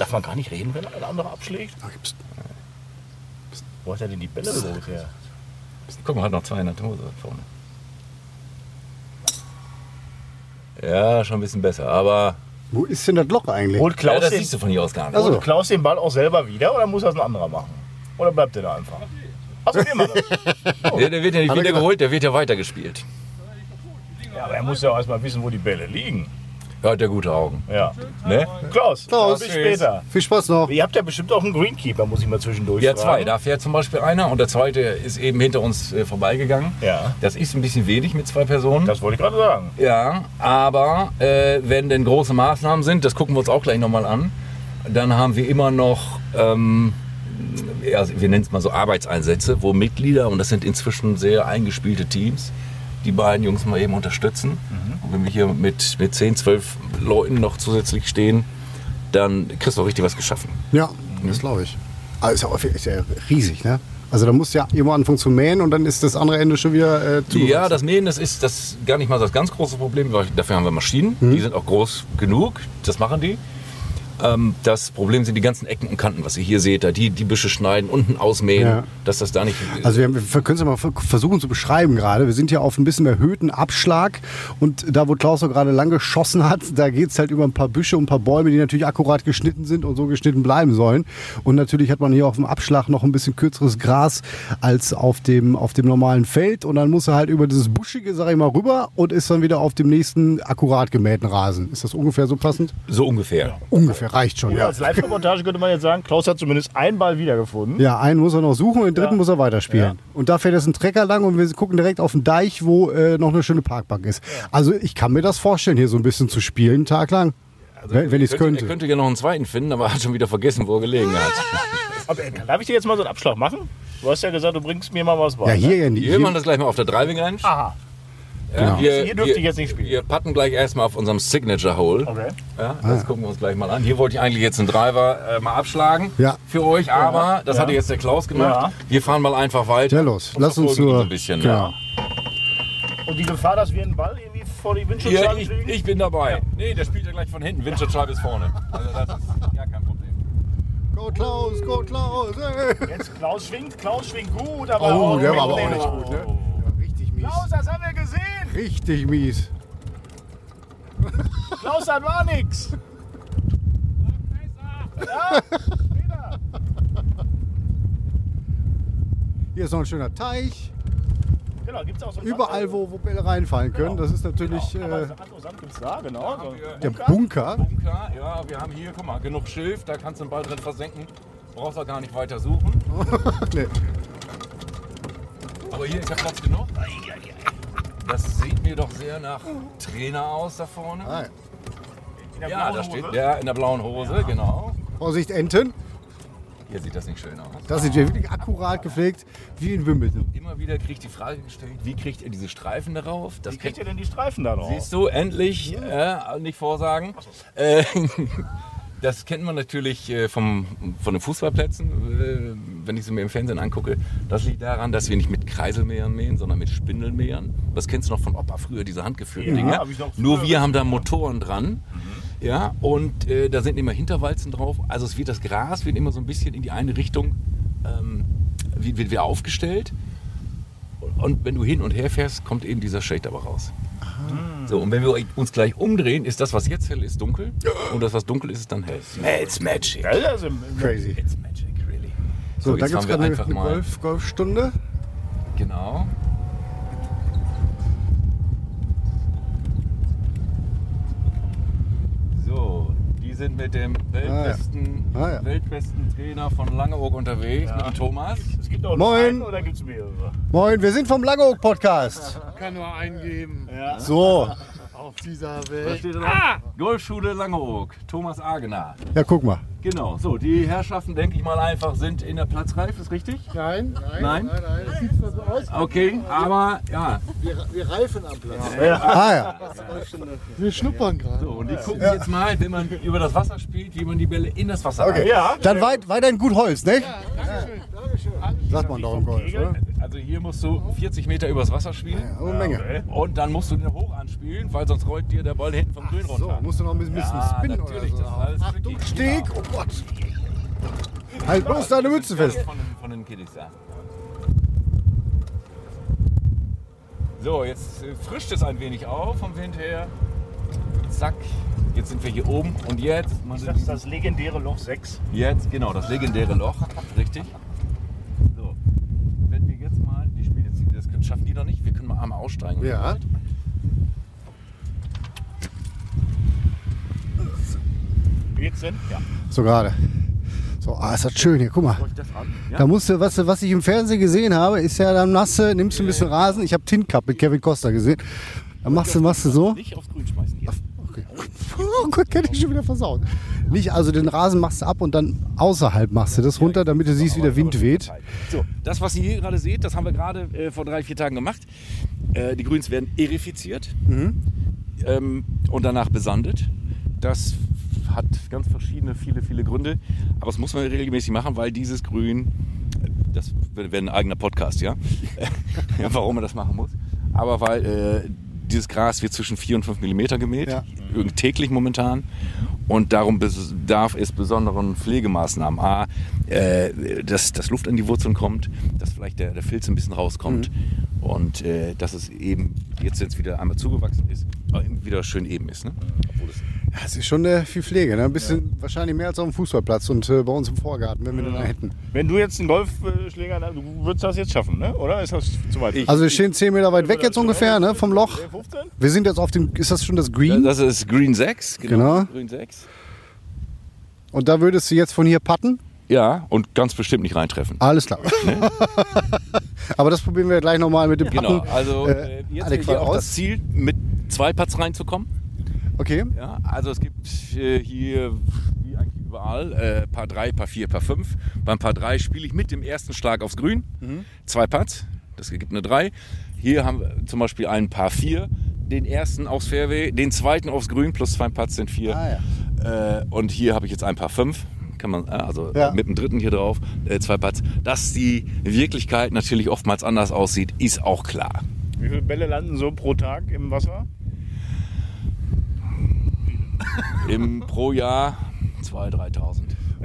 darf man gar nicht reden, wenn ein anderer abschlägt? Ah, gibt's- Wo hat er denn die Bälle geholt her? Guck mal, hat noch zwei in der Hose vorne. Ja, schon ein bisschen besser, aber Wo ist denn das Loch eigentlich? Holt ja, Klaus, das den, siehst du von hier aus gar nicht. Also- holt Klaus den Ball auch selber wieder oder muss das ein anderer machen? Oder bleibt der da einfach? Achso, wir machen das. (laughs) Der, der wird ja nicht er wieder geholt, der wird ja weitergespielt. Ja, aber er muss ja auch erstmal wissen, wo die Bälle liegen. Ja, hat der gute Augen. Ja. Ne? Klaus, Klaus. bis später. Viel Spaß noch. Ihr habt ja bestimmt auch einen Greenkeeper, muss ich mal zwischendurch Ja, fragen. zwei. Da fährt zum Beispiel einer und der zweite ist eben hinter uns äh, vorbeigegangen. Ja. Das ist ein bisschen wenig mit zwei Personen. Das wollte ich gerade sagen. Ja, aber äh, wenn denn große Maßnahmen sind, das gucken wir uns auch gleich nochmal an, dann haben wir immer noch, ähm, ja, wir nennen es mal so Arbeitseinsätze, wo Mitglieder, und das sind inzwischen sehr eingespielte Teams, die beiden Jungs mal eben unterstützen. Und wenn wir hier mit, mit 10, 12 Leuten noch zusätzlich stehen, dann kriegst du auch richtig was geschaffen. Ja, das glaube ich. Aber ist ja, auch- ist ja riesig, ne? Also da muss ja irgendwo anfangen zu mähen und dann ist das andere Ende schon wieder äh, zu. Ja, das Mähen, das ist das gar nicht mal das ganz große Problem. weil Dafür haben wir Maschinen, die sind auch groß genug, das machen die. Ähm, das Problem sind die ganzen Ecken und Kanten, was ihr hier seht, da die, die Büsche schneiden, unten ausmähen, Ja. dass das da nicht... Also wir, wir können es mal ver- versuchen zu beschreiben gerade. Wir sind ja auf ein bisschen erhöhten Abschlag und da, wo Klaus so gerade lang geschossen hat, da geht es halt über ein paar Büsche und ein paar Bäume, die natürlich akkurat geschnitten sind und so geschnitten bleiben sollen. Und natürlich hat man hier auf dem Abschlag noch ein bisschen kürzeres Gras als auf dem, auf dem normalen Feld und dann muss er halt über dieses Buschige, sag ich mal, rüber und ist dann wieder auf dem nächsten akkurat gemähten Rasen. Ist das ungefähr so passend? so ungefähr. Ungefähr, reicht schon, ja. als Live-Reportage könnte man jetzt sagen, Klaus hat zumindest einen Ball wiedergefunden. Ja, einen muss er noch suchen und den dritten Ja. muss er weiterspielen. Und da fährt jetzt ein Trecker lang und wir gucken direkt auf den Deich, wo äh, noch eine schöne Parkbank ist. Also ich kann mir das vorstellen, hier so ein bisschen zu spielen, einen Tag lang. wenn wenn ich es könnte, könnte. Er könnte ja noch einen zweiten finden, aber er hat schon wieder vergessen, wo er gelegen hat. (laughs) Aber, darf ich dir jetzt mal so einen Abschlag machen? Du hast ja gesagt, du bringst mir mal was bei. Ja, hier ne? ja nicht. Wir machen das gleich mal auf der Driving Range. Aha. Ja, Genau. wir, Hier dürfte ich jetzt nicht spielen. Wir patten gleich erstmal auf unserem Signature Hole. Okay. Ja, das gucken wir uns gleich mal an. Hier wollte ich eigentlich jetzt einen Driver äh, mal abschlagen Ja. für euch, aber das Ja. hatte jetzt der Klaus gemacht. Ja. Wir fahren mal einfach weiter. Ja, los. Und Lass uns nur. so ein bisschen. genau. Ja. Und die Gefahr, dass wir einen Ball irgendwie vor die Windschutzscheibe ich, kriegen? ich bin dabei. Nee, der spielt ja gleich von hinten. Windschutzscheibe ist vorne. Also das ist gar kein Problem. Go Klaus, go Klaus. Ey. Jetzt Klaus schwingt, Klaus schwingt gut, aber Oh, der war aber auch nicht gut, ne? Richtig mies. Klaus, das haben wir gesehen. Richtig mies. (laughs) Klaus, das war nix. Ja. Hier ist noch ein schöner Teich. Genau, gibt's auch so Überall, Sand- wo, wo Bälle reinfallen können. Das ist natürlich Genau. Äh, Sand, Sand gibt's da, genau. So. der Bunker. Bunker, ja, wir haben hier, guck mal, genug Schilf, da kannst du den Ball drin versenken. Brauchst auch gar nicht weiter suchen. (laughs) (laughs) Nee. Aber hier ist ja Platz genug. Das sieht mir doch sehr nach Trainer aus da vorne. Ah, ja. In der Ja, blauen da Hose. steht der in der blauen Hose, genau. Vorsicht, Enten. Hier sieht das nicht schön aus. Das ist wirklich akkurat gepflegt, wie in Wimbledon. Immer wieder kriegt die Frage gestellt, wie kriegt ihr diese Streifen darauf? Das Wie kriegt ihr denn die Streifen da drauf? Siehst du, endlich, äh, nicht vorsagen. Äh, (laughs) das kennt man natürlich äh, vom, von den Fußballplätzen, äh, wenn ich sie mir im Fernsehen angucke. Das liegt daran, dass wir nicht mit Kreiselmähern mähen, sondern mit Spindelmähern. Das kennst du noch von Opa früher, diese handgeführten Ja, Dinge. Nur wir haben da. Motoren dran. Ja, und äh, da sind immer Hinterwalzen drauf. Also es wird das Gras wird immer so ein bisschen in die eine Richtung ähm, wird, wird wieder aufgestellt. Und wenn du hin und her fährst, kommt eben dieser Shade aber raus. So, und wenn wir uns gleich umdrehen, ist das, was jetzt hell ist, dunkel. Und das, was dunkel ist, ist dann hell. It's magic. Ja, das ist im, im, Crazy. It's magic, really. So, da jetzt gibt es fahren wir gerade eine, einfach eine mal. Golf, Golfstunde. Genau. So, sind mit dem weltbesten, Ah, ja. Ah, ja. weltbesten Trainer von Langeoog unterwegs, mit dem Thomas. es gibt auch Moin. einen oder gibt's mehrere? Moin, wir sind vom Langeoog Podcast. kann nur eingeben Ja. So, auf dieser Was Welt. steht da? Ah! Golfschule Langeoog, Thomas Agener. ja guck mal. Genau, so, die Herrschaften, denke ich mal einfach, sind in der Platzreif, ist richtig? Nein, nein, Nein? nein, nein. Das sieht zwar so aus, Okay, aber ja. wir, wir reifen am Platz. Ah ja. Wir schnuppern gerade. So, und die gucken jetzt mal, wenn man über das Wasser spielt, wie man die Bälle in das Wasser Okay. Ja. Dann weit, weiterhin gut Holz, ne? Dankeschön, Dankeschön. Sagt man doch im Golf, oder? Also hier musst du 40 Meter übers Wasser spielen. Ja, eine Menge. Und dann musst du den hoch anspielen, weil sonst rollt dir der Ball hinten vom Grün So, runter. musst du noch ein bisschen, ja, spinnen natürlich, oder das ist so. alles tricky. Steg, oh Gott. Halt bloß deine Mütze fest. Von den, von den Kiddies, ja. So, jetzt äh, frischt es ein wenig auf vom Wind her. Zack, jetzt sind wir hier oben und jetzt, man Das ist das legendäre Loch 6. jetzt, genau, das legendäre Loch, richtig. So, wenn wir jetzt mal die Spiele ziehen, das können- schaffen die noch nicht, wir können mal einmal aussteigen. Ja. Jetzt denn? Ja. So gerade. So, ah, ist das schön hier, guck mal. Ja? Da musst du, was, was ich im Fernsehen gesehen habe, ist ja dann nasse, nimmst du ein bisschen Rasen. Ich habe Tin Cup mit Kevin Costa gesehen. Dann machst du, machst du so. Nicht aufs Grün schmeißen hier. Okay. (laughs) Oh Gott, kann ich schon wieder versauen. Nicht, also den Rasen machst du ab und dann außerhalb machst du das runter, damit du siehst, wie der Wind weht. So, das, was ihr hier gerade seht, das haben wir gerade äh, vor drei, vier Tagen gemacht. Äh, die Grüns werden erifiziert ähm, und danach besandet. Das hat ganz verschiedene, viele, viele Gründe. Aber das muss man regelmäßig machen, weil dieses Grün, das wäre ein eigener Podcast, ja, (laughs) Ja, warum man das machen muss. Aber weil äh, dieses Gras wird zwischen 4 und 5 Millimeter gemäht, Ja. täglich momentan. Und darum bedarf es besonderen Pflegemaßnahmen. A, äh, dass, dass Luft an die Wurzeln kommt, dass vielleicht der, der Filz ein bisschen rauskommt und äh, dass es eben, jetzt wenn es wieder einmal zugewachsen ist, eben wieder schön eben ist. Ne? Obwohl es Ja, es ist schon äh, viel Pflege, ne? ein bisschen wahrscheinlich mehr als auf dem Fußballplatz und äh, bei uns im Vorgarten, wenn wir den da hätten. Wenn du jetzt einen Golfschläger, du würdest das jetzt schaffen, ne? oder? Ist das zu weit? Also wir stehen 10 Meter weit weg jetzt ungefähr ne, vom Loch. 15? Wir sind jetzt auf dem, ist das schon das Green? Das ist Green 6. Genau. Green 6. Und da würdest du jetzt von hier patten? Ja, und ganz bestimmt nicht reintreffen. Alles klar. (laughs) Aber das probieren wir gleich nochmal mit dem Genau, Patten. also äh, äh, jetzt adäquat auch aus. das Ziel, mit zwei Putts reinzukommen. Okay. Ja, also es gibt äh, hier, wie eigentlich überall, äh, Paar 3, Paar 4, Paar 5. Beim Paar 3 spiele ich mit dem ersten Schlag aufs Grün. Zwei Putts, das ergibt eine 3. Hier haben wir zum Beispiel einen Paar 4, den ersten aufs Fairway, den zweiten aufs Grün plus zwei Putts sind 4. Ah, äh, und hier habe ich jetzt ein Paar 5. Kann man, äh, also Ja. mit dem dritten hier drauf, äh, zwei Putts. Dass die Wirklichkeit natürlich oftmals anders aussieht, ist auch klar. Wie viele Bälle landen so pro Tag im Wasser? (laughs) Im pro Jahr 2.000, 3.000.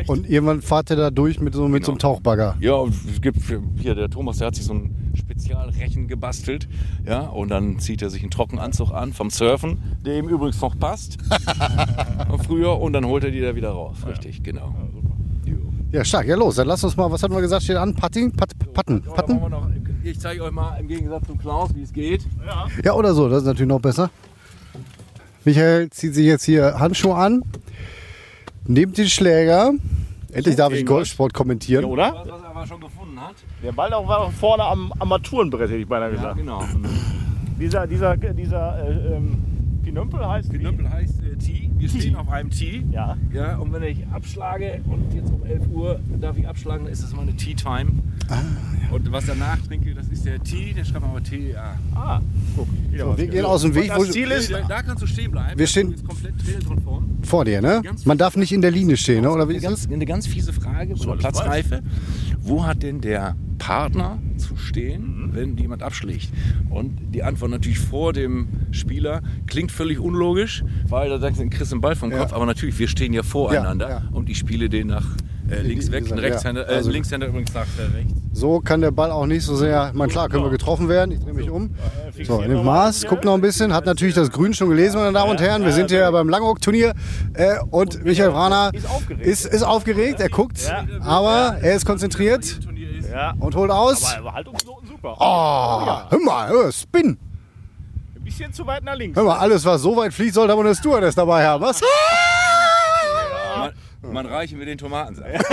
Und irgendwann fahrt ihr da durch mit so, mit so einem Tauchbagger. Ja, und es gibt hier der Thomas, der hat sich so ein Spezialrechen gebastelt. Ja, und dann zieht er sich einen Trockenanzug an vom Surfen, der ihm übrigens noch passt. (laughs) Von Früher und dann holt er die da wieder raus. Richtig, genau. Jo. Ja, stark. Ja, los. Dann lass uns mal, was hatten wir gesagt, steht an? Putting? Pat, patten? Ja, Patten? ich zeige euch mal im Gegensatz zum Klaus, wie es geht. Ja, oder so. Das ist natürlich noch besser. Michael zieht sich jetzt hier Handschuhe an, nimmt den Schläger. Endlich darf ich. Golfsport kommentieren. Ja, oder? Was er aber schon gefunden hat. Der Ball auch war auch vorne am Armaturenbrett, hätte ich beinahe Ja, gesagt. genau. Dieser, dieser, dieser äh, ähm, Pinömpel heißt Die Nöppel heißt äh, Tee. Wir stehen auf einem Tee. Ja. Ja, und wenn ich abschlage und jetzt um 11 Uhr darf ich abschlagen, dann ist das meine Tea Time. Und was danach trinke, das ist der Tee, der schreibt aber T, ja. Ah, guck. was Wir gehen aus dem Weg. Das Ziel ist, Da, kannst du stehen bleiben. Wir stehen- komplett trailkonform. vor dir, ne? Man darf nicht in der Linie stehen, ne? oder wie Eine ist ganz, das? eine ganz fiese Frage oder Platzreife. Wo hat denn der Partner zu stehen, wenn jemand abschlägt? Und die Antwort natürlich vor dem Spieler klingt völlig unlogisch, weil da sagst du, kriegst du einen Ball vom Ja. Kopf, aber natürlich, wir stehen ja voreinander Ja, ja. und ich spiele den nach äh, links weg, gesagt, Rechtshänder, ja. Also- äh, Linkshänder übrigens nach äh, rechts. So kann der Ball auch nicht so sehr. Man klar, können wir getroffen werden. Ich drehe mich um. So, nimmt Maß, guckt noch ein bisschen, hat natürlich das Grün schon gelesen, meine Damen und Herren. Wir sind hier beim Langhock-Turnier äh, und Michael Brana ist aufgeregt. ist, aufgeregt. Er guckt, Ja. aber er ist konzentriert. Ja. und holt aus. Aber Haltungsnoten super. Oh, hör mal, hör, Spin. Ein bisschen zu weit nach links. Hör mal, alles, was so weit fliegt, sollte man eine Stewardess dabei haben. Was? Man, man reiche mir den Tomatensaft. (laughs)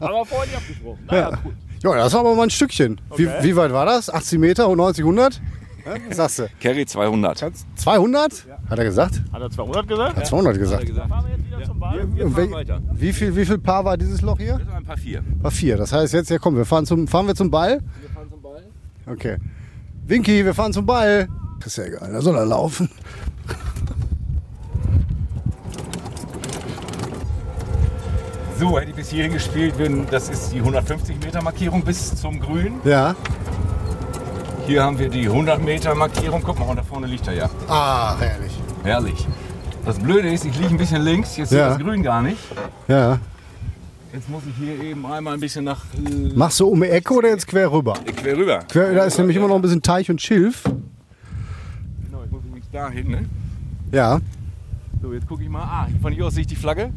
Aber vorher nicht abgesprochen. Naja, gut. Ja, das war aber mal ein Stückchen. Wie, Okay. wie weit war das? 80 Meter, 90, 100? Was sagst du? Carry 200. 200? Hat er gesagt? Hat er 200 gesagt? Hat 200 gesagt. gesagt. Fahren wir jetzt wieder zum Ball? wir Und fahren wel- weiter. Wie viel, wie viel Paar war dieses Loch hier? Das ein paar vier. War vier. Das heißt jetzt, ja komm, wir fahren zum, fahren wir zum Ball? Wir fahren zum Ball. Okay. Winky, wir fahren zum Ball. Das ist ja egal, da soll er laufen. So, hätte ich bis hierhin gespielt, würden, das ist die 150 Meter Markierung bis zum Grün. Ja. Hier haben wir die 100 Meter Markierung. Guck mal, da vorne liegt er ja. Ah, herrlich. Herrlich. Das Blöde ist, ich liege ein bisschen links, jetzt Ja. ist das Grün gar nicht. Ja. Jetzt muss ich hier eben einmal ein bisschen nach äh, Machst du um die Ecke oder jetzt quer rüber? quer rüber. Quer, da ist nämlich immer noch ein bisschen Teich und Schilf. Genau, ich muss übrigens da hin, ne? Ja. So, jetzt gucke ich mal. Ah, von hier aus sehe ich die Flagge.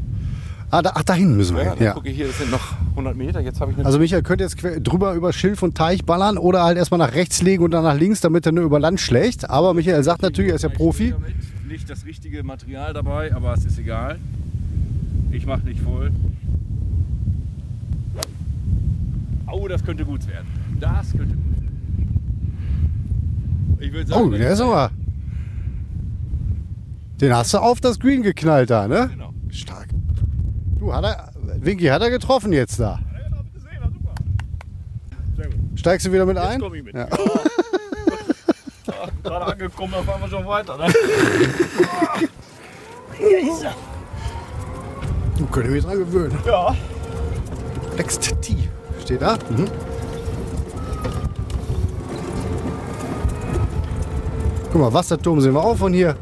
Ah, da, ach, dahin müssen wir Ja, hin. Ja. gucke ich hier, es sind noch 100 Meter. Jetzt habe ich eine Also Michael könnte jetzt drüber über Schilf und Teich ballern oder halt erstmal nach rechts legen und dann nach links, damit er nur über Land schlägt. Aber Michael sagt natürlich, er ist ja Profi. Damit. Nicht das richtige Material dabei, aber es ist egal. Ich mache nicht voll. Oh, das könnte gut werden. Das könnte gut werden. Ich würde sagen, Oh, der ist aber. Den hast du auf das Green geknallt da, ne? Genau. Stark. Du, hat er, Winky, hat er getroffen jetzt da? Steigst du wieder mit ein? komm ich mit. (laughs) Ja. Gerade angekommen, da fahren wir schon weiter. Ne? Du könntest mich dran gewöhnen. Ja. Next T. Steht da? Mhm. Guck mal, Wasserturm sehen wir auch von hier.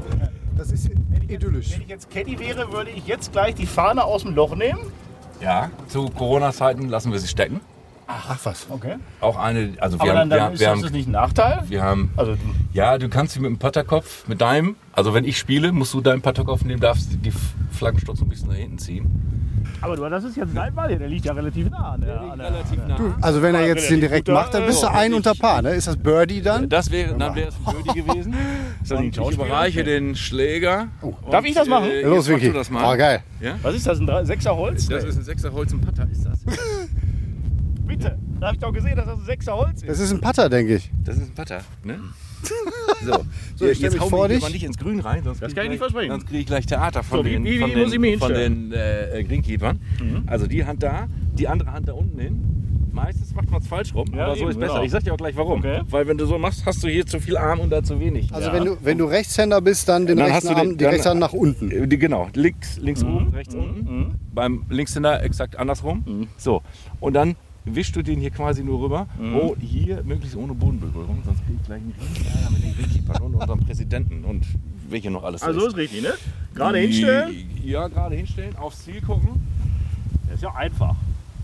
Das ist idyllisch. Wenn ich jetzt Caddy wäre, würde ich jetzt gleich die Fahne aus dem Loch nehmen. Ja, zu Corona-Zeiten lassen wir sie stecken. Ach was. Okay. Auch eine, also wir Aber dann, haben, wir, dann haben- ist wir, das haben, nicht ein Nachteil. wir haben, Also, ja, du kannst sie mit dem Putterkopf, mit deinem, also wenn ich spiele, musst du deinen Putterkopf nehmen, darfst die Flaggensturz ein bisschen nach hinten ziehen. aber du, das ist jetzt dein Ball hier, der liegt ja relativ nah an der. An der relativ nah. Also wenn er jetzt den direkt macht, dann bist du äh, ein unter Paar, ne? Ist das Birdie dann? Das wäre, dann wäre es ein Birdie gewesen. (laughs) Ich überreiche den Schläger. Darf ich das machen? Äh, Los, Vicky. du das mal. Oh, geil. Ja? Was ist das, ein Drei- Sechser Holz? Das ist ein Sechser Holz im Putter, ist das? (laughs) Bitte. Da habe ich doch gesehen, dass das ein Sechser Holz ist. Das ist ein Putter, denke ich. Das ist ein Putter, ne? (laughs) So, So, jetzt, ich mich hauen vor dich. nicht ins Grün rein, sonst Das kann ich nicht gleich- versprechen. Sonst kriege ich gleich Theater von So, den, wie- von wie den, ich mich von den äh, Greenkeepern. Mhm. Also die Hand da, die andere Hand da unten hin. Meistens macht man es falsch rum, Ja, aber so eben, ist besser. genau. Ich sag dir auch gleich warum. Okay. Weil wenn du so machst, hast du hier zu viel Arm und da zu wenig. Also Ja. wenn, du, wenn du Rechtshänder bist, dann den Dann rechten hast du den- Arm, die rechte Hand nach unten. Äh, Die, genau, links, links oben, rechts unten. Mhm. Beim Linkshänder exakt andersrum. So, und dann wischst du den hier quasi nur rüber. Mhm. Oh, hier möglichst ohne Bodenberührung, sonst krieg ich gleich einen riesen Ärger mit den Greenkeepern und unserem Präsidenten und welche noch alles Also ist richtig, ne? Gerade hinstellen. Ja, gerade hinstellen, aufs Ziel gucken. Das ist ja einfach.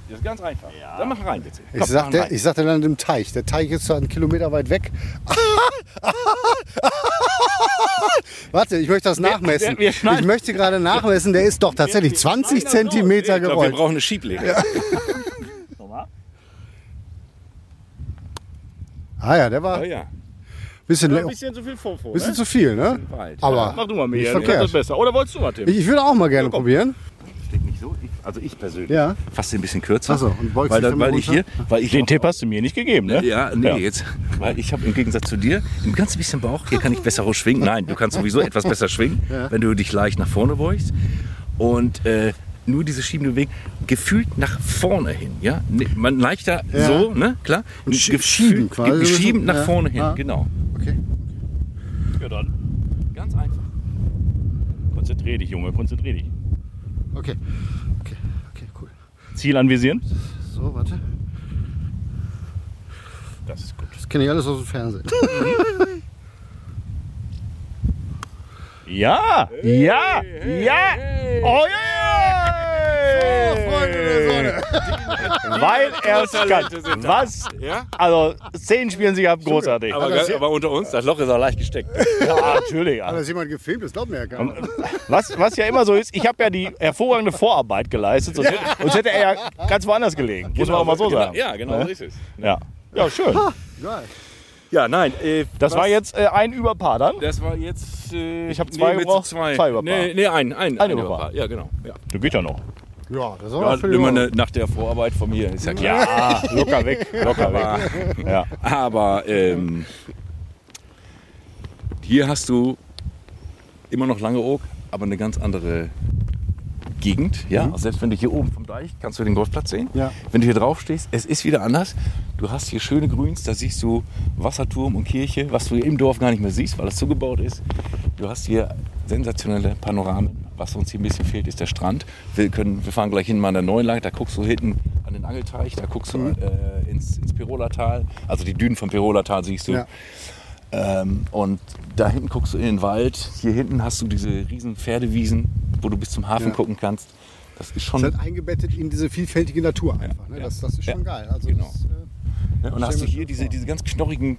Das ist ganz einfach. Ja. Dann mach rein, bitte. Ich Komm, sagte, mach rein. ich sagte dann dem Teich. Der Teich ist zwar einen Kilometer weit weg. (laughs) Warte, ich möchte das nachmessen. wir- wir ich möchte gerade nachmessen, der ist doch tatsächlich 20 Zentimeter ich glaube, wir gerollt. brauchen eine Schiebleger. (laughs) Nochmal. Ah ja, der war Oh ein ja. bisschen, Ja, ein bisschen zu viel Fofo. bisschen ne? zu viel, ne? weit. Aber Mach du mal nicht mehr, verkehrt. das ist besser. Oder wolltest du mal, Tim? Ich, ich würde auch mal gerne probieren. Steht nicht so. Ich, also ich persönlich. Ja. Fast ein bisschen kürzer. Ach so, und weil, dann weil ich hier, weil ich Den auch- Tipp hast du mir nicht gegeben, ne? Ja, nee, Ja. jetzt. Weil ich habe im Gegensatz zu dir ein ganz bisschen Bauch. Hier kann ich besser schwingen. Nein, du kannst sowieso etwas besser schwingen, wenn du dich leicht nach vorne beugst. Und äh, nur diese schiebende Bewegung, gefühlt nach vorne hin. Ja? Man leichter Ja. so, ne? Klar. Und sch- Gefühlt- schieben quasi. ge- Geschieben nach Ja. vorne hin, Ah. genau. Okay. Ja, dann. Ganz einfach. Konzentrier dich, Junge, konzentrier dich. Okay. Okay, okay, cool. Ziel anvisieren. So, warte. Das ist gut. Das kenne ich alles aus dem Fernsehen. (laughs) Ja! Ja! Ja! Oh ja! Freunde der Sonne. (laughs) Weil er es kann. Was? Ja? Also, Szenen spielen sich ab großartig. Aber, das- aber unter uns, das Loch ist auch leicht gesteckt. (laughs) Ja, natürlich. Hat das jemand gefilmt? Das glaubt mir ja keiner. Was, was ja immer so ist, ich habe ja die hervorragende Vorarbeit geleistet, sonst, hätte, sonst hätte er ja ganz woanders gelegen. Muss man auch mal so genau, sagen. Ja, genau Ne? so ist es. Ja, ja schön. Geil. Ja, nein. Äh, Das was- war jetzt äh, ein Überpaar dann. Das war jetzt. Äh, Ich hab zwei gebraucht, Zwei, zwei Überpaar. Nee, nee, ein. Ein, Ein ein Überpaar. Ja, genau. Ja. Du geht ja noch. Ja, das ist Ja, immer in eine, nach der Vorarbeit von mir, ist ja klar. Ja, locker weg, locker weg. Ja. Aber ähm, hier hast du immer noch lange Oak, aber eine ganz andere Gegend. Ja? Also selbst wenn du hier oben vom Deich kannst du den Golfplatz sehen. Ja. Wenn du hier drauf stehst, es ist wieder anders. Du hast hier schöne Grüns, da siehst du Wasserturm und Kirche, was du im Dorf gar nicht mehr siehst, weil es zugebaut ist. Du hast hier sensationelle Panoramen. Was uns hier ein bisschen fehlt, ist der Strand. Wir, können, wir fahren gleich hin mal an der neuen Lage, da guckst du hinten an den Angelteich, da guckst du Mhm. äh, ins, ins Pirolatal. Also die Dünen vom Pirolatal siehst du. Ja. Ähm, und da hinten guckst du in den Wald. Hier hinten hast du diese riesen Pferdewiesen, wo du bis zum Hafen Ja. gucken kannst. Das ist schon. Ist halt eingebettet in diese vielfältige Natur einfach. Ne? Ja. Das, das ist schon geil. Also Genau. das, äh, und hast du hier diese, diese ganz knorrigen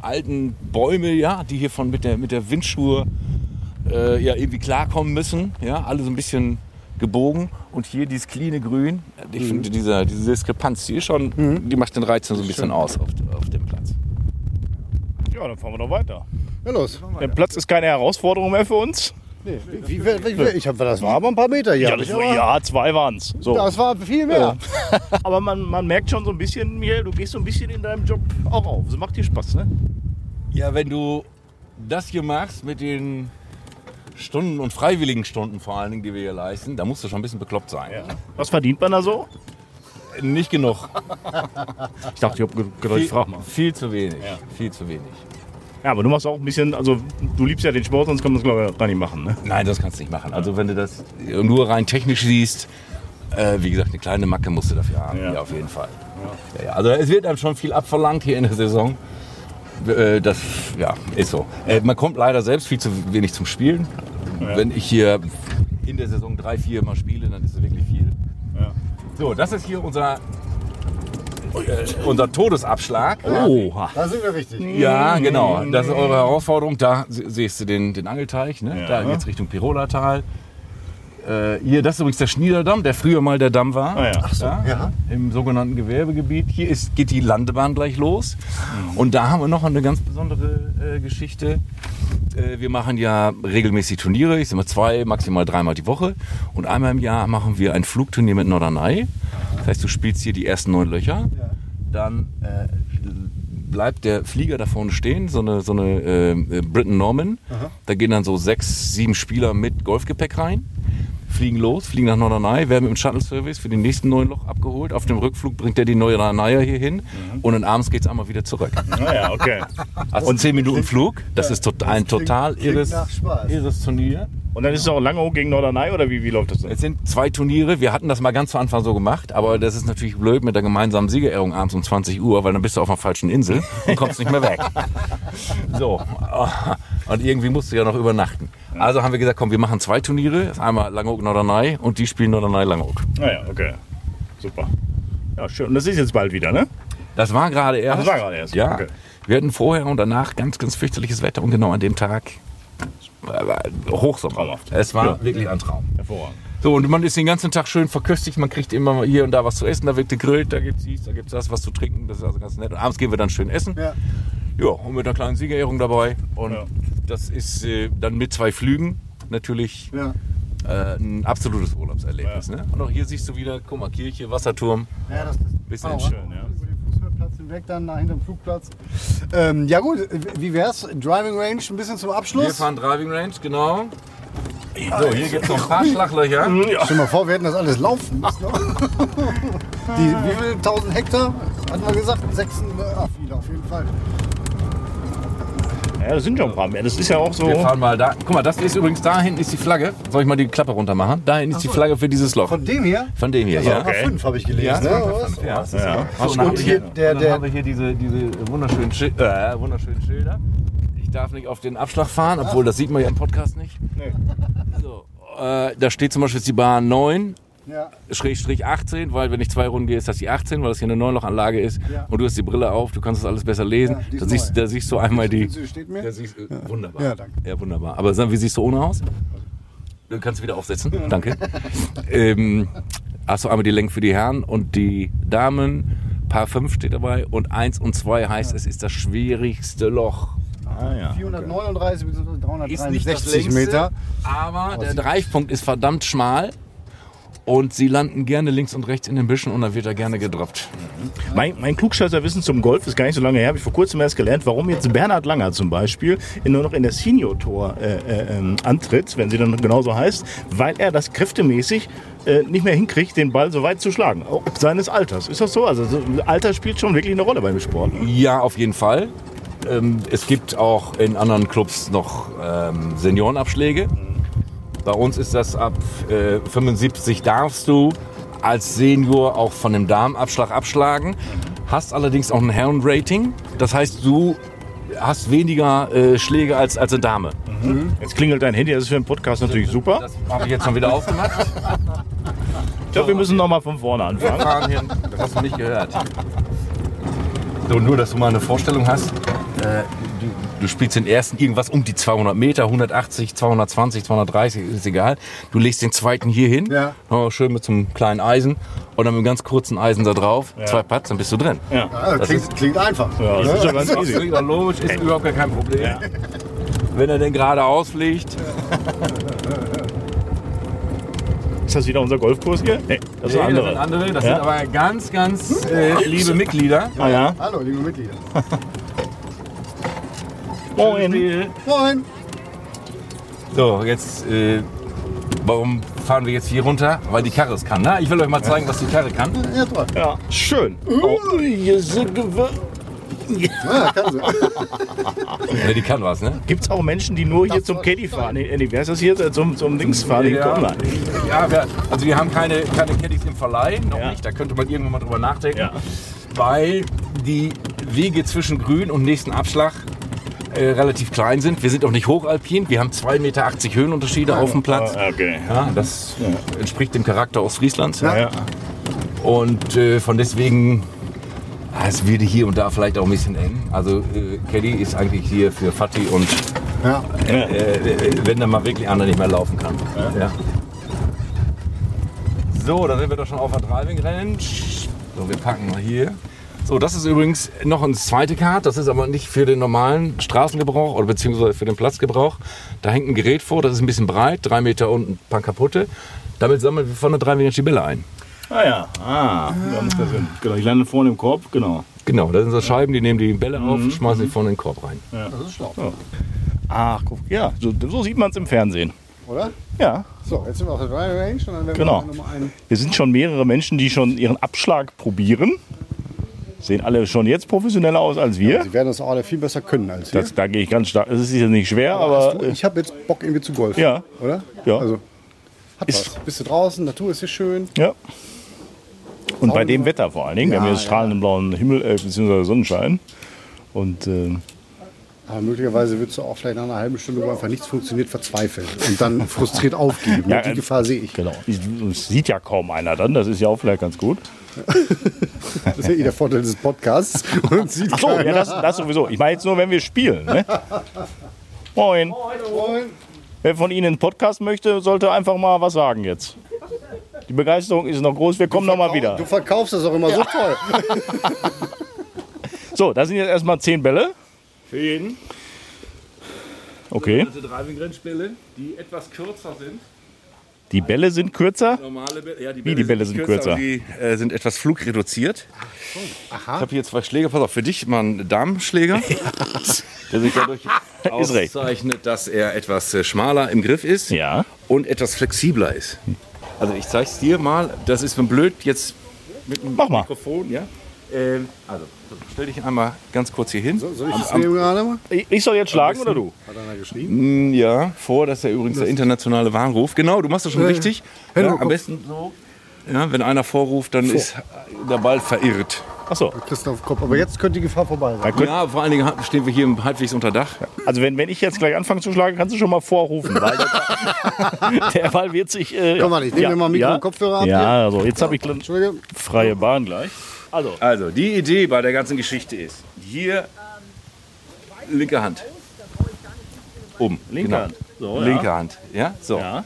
alten Bäume, ja, die hier von mit der, mit der Windschuhe äh, ja, irgendwie klarkommen müssen. Ja, alle so ein bisschen gebogen. Und hier dieses cleane Grün. Ich Mhm. finde, dieser, diese Diskrepanz, die ist schon, die macht den Reiz so ein bisschen aus auf, auf dem Platz. Ja, dann fahren wir doch weiter. ja, los. Der Platz ist keine Herausforderung mehr für uns. Nee, wie, wie, wie, ich hab, das war aber ein paar Meter hier. Ja, hab das war, ja zwei waren es. So. Das war viel mehr. (laughs) Aber man, man merkt schon so ein bisschen, Michael, du gehst so ein bisschen in deinem Job auch auf. Das macht dir Spaß, ne? Ja, wenn du das hier machst mit den Stunden und freiwilligen Stunden vor allen Dingen, die wir hier leisten, da musst du schon ein bisschen bekloppt sein. Was verdient man da so? Nicht genug. (laughs) Ich dachte, ich habe gedacht, ich frag mal. Viel zu wenig. Ja. Viel zu wenig. Ja, aber du machst auch ein bisschen, also du liebst ja den Sport, sonst kann man das glaube ich gar nicht machen, ne? Nein, das kannst du nicht machen. Also wenn du das nur rein technisch siehst, äh, wie gesagt, eine kleine Macke musst du dafür haben, Ja. ja. auf jeden Fall. Ja. Ja, also es wird einem schon viel abverlangt hier in der Saison. Äh, Das ja, ist so. Äh, Man kommt leider selbst viel zu wenig zum Spielen. Wenn ich hier in der Saison drei, vier Mal spiele, dann ist es wirklich viel. Ja. So, das ist hier unser, äh, unser Todesabschlag. Oha. Da sind wir richtig. Ja, genau. Das ist eure Herausforderung. Da siehst du den, den Angelteich. Ne? Ja. Da geht's Richtung Pirolatal. Äh, hier, das ist übrigens der Schniederdamm, der früher mal der Damm war. Ah, ja. Ach ja, ja. Im sogenannten Gewerbegebiet. Hier ist, geht die Landebahn gleich los. Und da haben wir noch eine ganz besondere äh, Geschichte. Äh, wir machen ja regelmäßig Turniere. Ich sag mal zwei, maximal dreimal die Woche. Und einmal im Jahr machen wir ein Flugturnier mit Norderney. Das heißt, du spielst hier die ersten neun Löcher. Dann äh, bleibt der Flieger da vorne stehen, so eine, so eine äh, Britain Norman. Da gehen dann so sechs, sieben Spieler mit Golfgepäck rein, fliegen los, fliegen nach Norderney, werden mit dem Shuttle-Service für den nächsten neuen Loch abgeholt. Auf dem Rückflug bringt er die Norderney hier hin und dann abends geht es einmal wieder zurück. Naja, okay. Also und zehn Minuten Flug, das ist tot, ein total irres, irres Turnier. Und dann ist es auch Langeoog gegen Norderney oder wie, wie läuft das dann? Es sind zwei Turniere. Wir hatten das mal ganz zu Anfang so gemacht, aber das ist natürlich blöd mit der gemeinsamen Siegerehrung abends um 20 Uhr, weil dann bist du auf einer falschen Insel und kommst nicht mehr weg. (laughs) So. Und irgendwie musst du ja noch übernachten. Also haben wir gesagt, komm, wir machen zwei Turniere. Das ist Einmal Langeoog Norderney und die spielen Norderney Langeoog. Naja, okay. Super. Ja, schön. Und das ist jetzt bald wieder, ne? Das war gerade erst. das war gerade erst, Ja. okay. Wir hatten vorher und danach ganz, ganz fürchterliches Wetter und genau an dem Tag Hochsommer. Traumhaft. Es war Ja. wirklich ein Traum. Hervorragend. So, und man ist den ganzen Tag schön verköstigt, man kriegt immer hier und da was zu essen, da wird gegrillt, da gibt's dies, da gibt's das, was zu trinken, das ist also ganz nett. Und abends gehen wir dann schön essen. Ja. Ja, und mit einer kleinen Siegerehrung dabei. Und Ja. das ist äh, dann mit zwei Flügen natürlich Ja. äh, ein absolutes Urlaubserlebnis. Ne? Und auch hier siehst du wieder, guck mal, Kirche, Wasserturm. Ja, das ist Bisschen schön, ja. Fußballplatz hinweg, dann nach hinterm Flugplatz. Ähm, ja gut, wie wär's? Driving Range ein bisschen zum Wir Abschluss? fahren Driving Range, genau. So, hier gibt's noch ein paar Schlaglöcher. Stell dir mal vor, wir hätten das alles laufen müssen. Die, wie viel? 1000 Hektar? Hatten wir gesagt? Sechs, ah, viele auf jeden Fall. Ja, das sind schon ein paar mehr. Das ist ja auch so. Wir fahren mal da. Guck mal, das ist übrigens, da hinten ist die Flagge. Soll ich mal die Klappe runter machen? Da hinten ist die Flagge für dieses Loch. Von dem hier? Von dem hier, Also ja. ja. fünf habe ich gelesen. Ja, ne? fünf, ja. Ja. So, und dann Und haben wir hier der- und dann haben wir hier diese, diese wunderschönen, Schil äh, wunderschönen Schilder. Ich darf nicht auf den Abschlag fahren, obwohl das sieht man ja im Podcast nicht. Nee. So, äh, da steht zum Beispiel jetzt die Bahn 9, Ja. Schrägstrich 18, weil wenn ich zwei Runden gehe, ist das die 18, weil das hier eine Neunlochanlage ist. Ja. Und du hast die Brille auf, du kannst das alles besser lesen. Ja, da, siehst, da siehst du einmal die. Steht mir. Da siehst, äh, Wunderbar. Ja, danke. Ja, wunderbar. Aber sag, wie siehst du ohne aus? Du kannst wieder aufsetzen. (laughs) Danke. ähm, hast du einmal die Länge für die Herren und die Damen. Paar 5 steht dabei und 1 und 2 heißt, es ist das schwierigste Loch. Ah, ja. 439 bis Ist nicht das 363 längste, Meter. aber der Dreifpunkt ist verdammt schmal Und sie landen gerne links und rechts in den Büschen und dann wird er gerne gedroppt. Mein, mein Klugscheißerwissen zum Golf ist gar nicht so lange her, habe ich vor kurzem erst gelernt, warum jetzt Bernhard Langer zum Beispiel nur noch in der Senior Tour äh, äh, ähm, antritt, wenn sie dann genauso heißt, weil er das kräftemäßig äh, nicht mehr hinkriegt, den Ball so weit zu schlagen, ob seines Alters. Ist das so? Also so, Alter spielt schon wirklich eine Rolle beim Sport. Ja, auf jeden Fall. Ähm, es gibt auch in anderen Clubs noch ähm, Seniorenabschläge. Bei uns ist das ab äh, 75 darfst du als Senior auch von dem Darmabschlag abschlagen. Hast allerdings auch ein Herrenrating. Das heißt, du hast weniger äh, Schläge als, als eine Dame. Jetzt klingelt dein Handy, das ist für einen Podcast natürlich super. Das habe ich jetzt schon wieder aufgemacht. Ich glaube, wir müssen nochmal von vorne anfangen. hier, das hast du nicht gehört. So, nur, dass du mal eine Vorstellung hast. Äh, du, spielst den ersten irgendwas um die 200 Meter, 180, 220, 230, ist egal. Du legst den zweiten hier hin, Ja. oh, schön mit so einem kleinen Eisen und dann mit einem ganz kurzen Eisen da drauf, zwei Putts, dann bist du drin. Ja. Ja, das klingt, klingt einfach. Ja, das ist ja ganz Das easy. ist wieder logisch, ist überhaupt gar kein Problem. Wenn er denn gerade ausfliegt, Ist das wieder unser Golfkurs hier? Nee, das ist Nee, ein das sind andere, das Ja. sind aber ganz, ganz äh, liebe Mitglieder. Ah ja. Hallo, liebe Mitglieder. (laughs) Moin. Moin. So, jetzt, äh, warum fahren wir jetzt hier runter? Weil die Karre es kann. Ne? Ich will euch mal zeigen, was die Karre kann. Ja, toll. Ja, schön. Oh, hier sind Gewür Ja, kann sie. Ja, die kann was, ne? Gibt es auch Menschen, die nur hier zum Caddy fahren? Nee, nee, wer ist das hier? Zum, zum Dings fahren? Da. ja wir, also wir haben keine, keine Caddies im Verleih, noch Ja. nicht. Da könnte man irgendwann mal drüber nachdenken. Ja. Weil die Wege zwischen Grün und nächsten Abschlag äh, relativ klein sind. Wir sind auch nicht hochalpin. Wir haben 2,80 Meter Höhenunterschiede auf dem Platz. Ah, Okay. Ja, das entspricht dem Charakter Ostfrieslands. Ja, ja. Und äh, von deswegen, ah, es wird hier und da vielleicht auch ein bisschen eng. Also äh, Caddy ist eigentlich hier für Fatih und Ja. äh, äh, wenn da mal wirklich einer nicht mehr laufen kann. Ja. So, da sind wir doch schon auf der Driving Range. So, wir packen mal hier. So, das ist übrigens noch eine zweite Karte. Das ist aber nicht für den normalen Straßengebrauch oder beziehungsweise für den Platzgebrauch. Da hängt ein Gerät vor, das ist ein bisschen breit, drei Meter und ein paar kaputte. Damit sammeln wir von der Driving Range die Bälle ein. Ah ja. Ah, da muss das hin. Genau, ich lande vorne im Korb, genau. Genau, das sind so Scheiben, die nehmen die Bälle auf und schmeißen die vorne in den Korb rein. Das ist schlau. Ach, guck, ja, so, so sieht man es im Fernsehen. Oder? Ja, So, jetzt sind wir auf der Driving Range und dann werden Genau. wir nochmal einen. hier sind schon mehrere Menschen, die schon ihren Abschlag probieren. Sehen alle schon jetzt professioneller aus als wir. Sie werden das auch alle viel besser können als wir. Das, da gehe ich ganz stark. Das ist sicher nicht schwer, aber Hast du, äh, ich habe jetzt Bock irgendwie zu golfen. Ja. Oder? Ja. Also, hat Ist- was. Bist du draußen, Natur ist hier schön. ja. Und bei dem Wetter vor allen Dingen. wir haben Ja, jetzt strahlenden blauen Himmel äh, bzw. Sonnenschein. Und äh, Aber möglicherweise würdest du auch vielleicht nach einer halben Stunde, wo einfach nichts funktioniert, verzweifeln und dann frustriert aufgeben. (laughs) Ja, die äh, Gefahr sehe ich. genau. Es sieht ja kaum einer dann. Das ist ja auch vielleicht ganz gut. Das ist ja eh der Vorteil des Podcasts. Und sieht Ach so, ja, das, das sowieso. Ich meine jetzt nur, wenn wir spielen. Ne? Moin. Moin. Wer von Ihnen einen Podcast möchte, sollte einfach mal was sagen jetzt. Die Begeisterung ist noch groß. Wir kommen noch mal wieder. Du verkaufst das auch immer so toll. So, da sind jetzt erstmal zehn Bälle. Für jeden. Okay. Driving Range Bälle, die etwas kürzer sind. Die Bälle sind kürzer. Normale Bälle, ja, die Wie, die Bälle sind nicht kürzer? Die äh, sind etwas flugreduziert. Ich habe hier zwei Schläger. Pass auf, für dich mal einen Damenschläger. (laughs) Der sich dadurch (laughs) auszeichnet, dass er etwas äh, schmaler im Griff ist Ja. und etwas flexibler ist. Also ich zeige es dir mal. Das ist mir blöd jetzt mit dem Mach mal. Mikrofon. Ja? Ähm, also stell dich einmal ganz kurz hier hin. Soll ich das nehmen gerade mal? Ich ich soll jetzt schlagen oder du? Hat einer geschrieben? Mm, Ja, vor, das ist ja übrigens der internationale Warnruf. Genau, du machst das schon Ja, ja. richtig. Ja, am Kopf. besten so. Ja, wenn einer vorruft, dann ist der Ball verirrt. Achso. Christoph Kopp. Aber jetzt könnte die Gefahr vorbei sein. Ja, vor allen Dingen stehen wir hier halbwegs unter Dach. Also wenn, wenn ich jetzt gleich anfange zu schlagen, kannst du schon mal vorrufen. Weil der, (laughs) der Ball wird sich... Äh, Komm mal, ich nehme mir mal Mikro und Kopfhörer ab Ja, also jetzt habe ich freie Bahn gleich. Also, Also, die Idee bei der ganzen Geschichte ist, hier linke Hand. Oben. linke genau. Hand. So, Linke ja. Hand. Ja, so. Ja.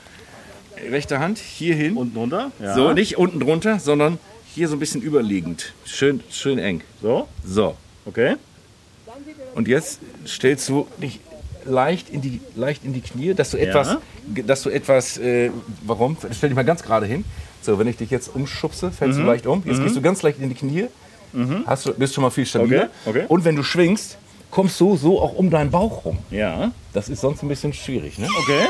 Rechte Hand hier hin. Unten runter. Ja. So, nicht unten drunter, sondern hier so ein bisschen überliegend. Schön, schön eng. So, So. okay. Und jetzt stellst du dich leicht in die, leicht in die Knie, dass du etwas, dass du etwas, äh, warum? Stell dich mal ganz gerade hin. So, wenn ich dich jetzt umschubse, fällst Mhm. du leicht um. Jetzt gehst du ganz leicht in die Knie. Hast du, bist schon mal viel stabiler. Okay, okay. Und wenn du schwingst, kommst du so auch um deinen Bauch rum. Ja. Das ist sonst ein bisschen schwierig. Ne? Okay.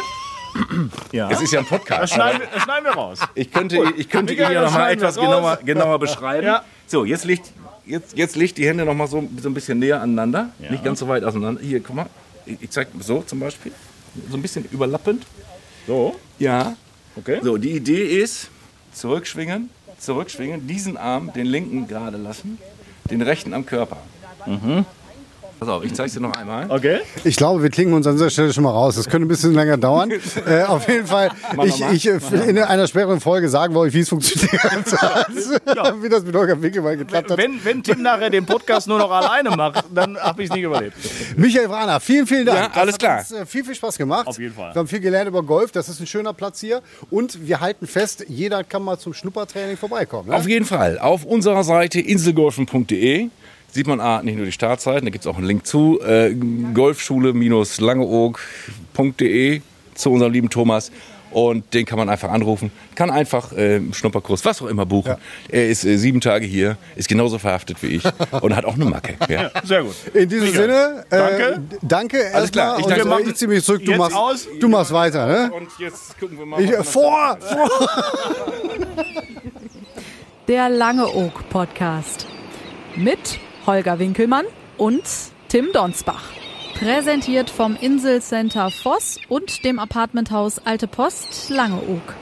Ja. Es ist ja ein Das Podcast. schneiden, wir- das schneiden wir raus. Ich könnte, ich könnte Michael, ihn ja das noch mal schneiden etwas genauer, genauer beschreiben. Ja. So, jetzt legt, jetzt, jetzt legt die Hände noch mal so, so ein bisschen näher aneinander. Ja. Nicht ganz so weit auseinander. Hier, guck mal. Ich, zeig so zum Beispiel. So ein bisschen überlappend. So. Ja. Okay. So, die Idee ist, zurückschwingen, zurückschwingen, diesen Arm, den linken gerade lassen, den rechten am Körper. Pass auf, ich zeig's dir noch einmal. Okay. Ich glaube, wir klingen uns an dieser Stelle schon mal raus. Das könnte ein bisschen länger dauern. (laughs) äh, auf jeden Fall, ich, mal. ich äh, in einer späteren Folge sagen wir euch, wie es funktioniert (laughs) hat. Wie das mit Holger Winkelmann geklappt hat. Wenn, wenn Tim nachher den Podcast nur noch alleine macht, dann habe ich es nicht überlebt. Michael Wrana, vielen, vielen Dank. Ja, alles das klar. hat uns äh, viel, viel Spaß gemacht. Auf jeden Fall. Wir haben viel gelernt über Golf. Das ist ein schöner Platz hier. Und wir halten fest, jeder kann mal zum Schnuppertraining vorbeikommen. Ne? Auf jeden Fall. Auf unserer Seite inselgolfen.de sieht man A, nicht nur die Startzeiten, da gibt es auch einen Link zu. Äh, Golfschule-langeoog.de zu unserem lieben Thomas. Und den kann man einfach anrufen. Kann einfach äh, Schnupperkurs, was auch immer buchen. Er ist äh, sieben Tage hier, ist genauso verhaftet wie ich (laughs) und hat auch eine Macke. Ja. Sehr gut. In diesem Michael, Sinne, äh, danke. danke Alles klar, erstmal. ich Und danke. wir machen ziemlich zurück. Du machst, aus. du machst weiter. Ne? Und jetzt gucken wir mal. Ich, vor, vor. (laughs) Der Langeoog Podcast. Mit Holger Winkelmann und Tim Donsbach. Präsentiert vom Inselcenter Voss und dem Apartmenthaus Alte Post Langeoog.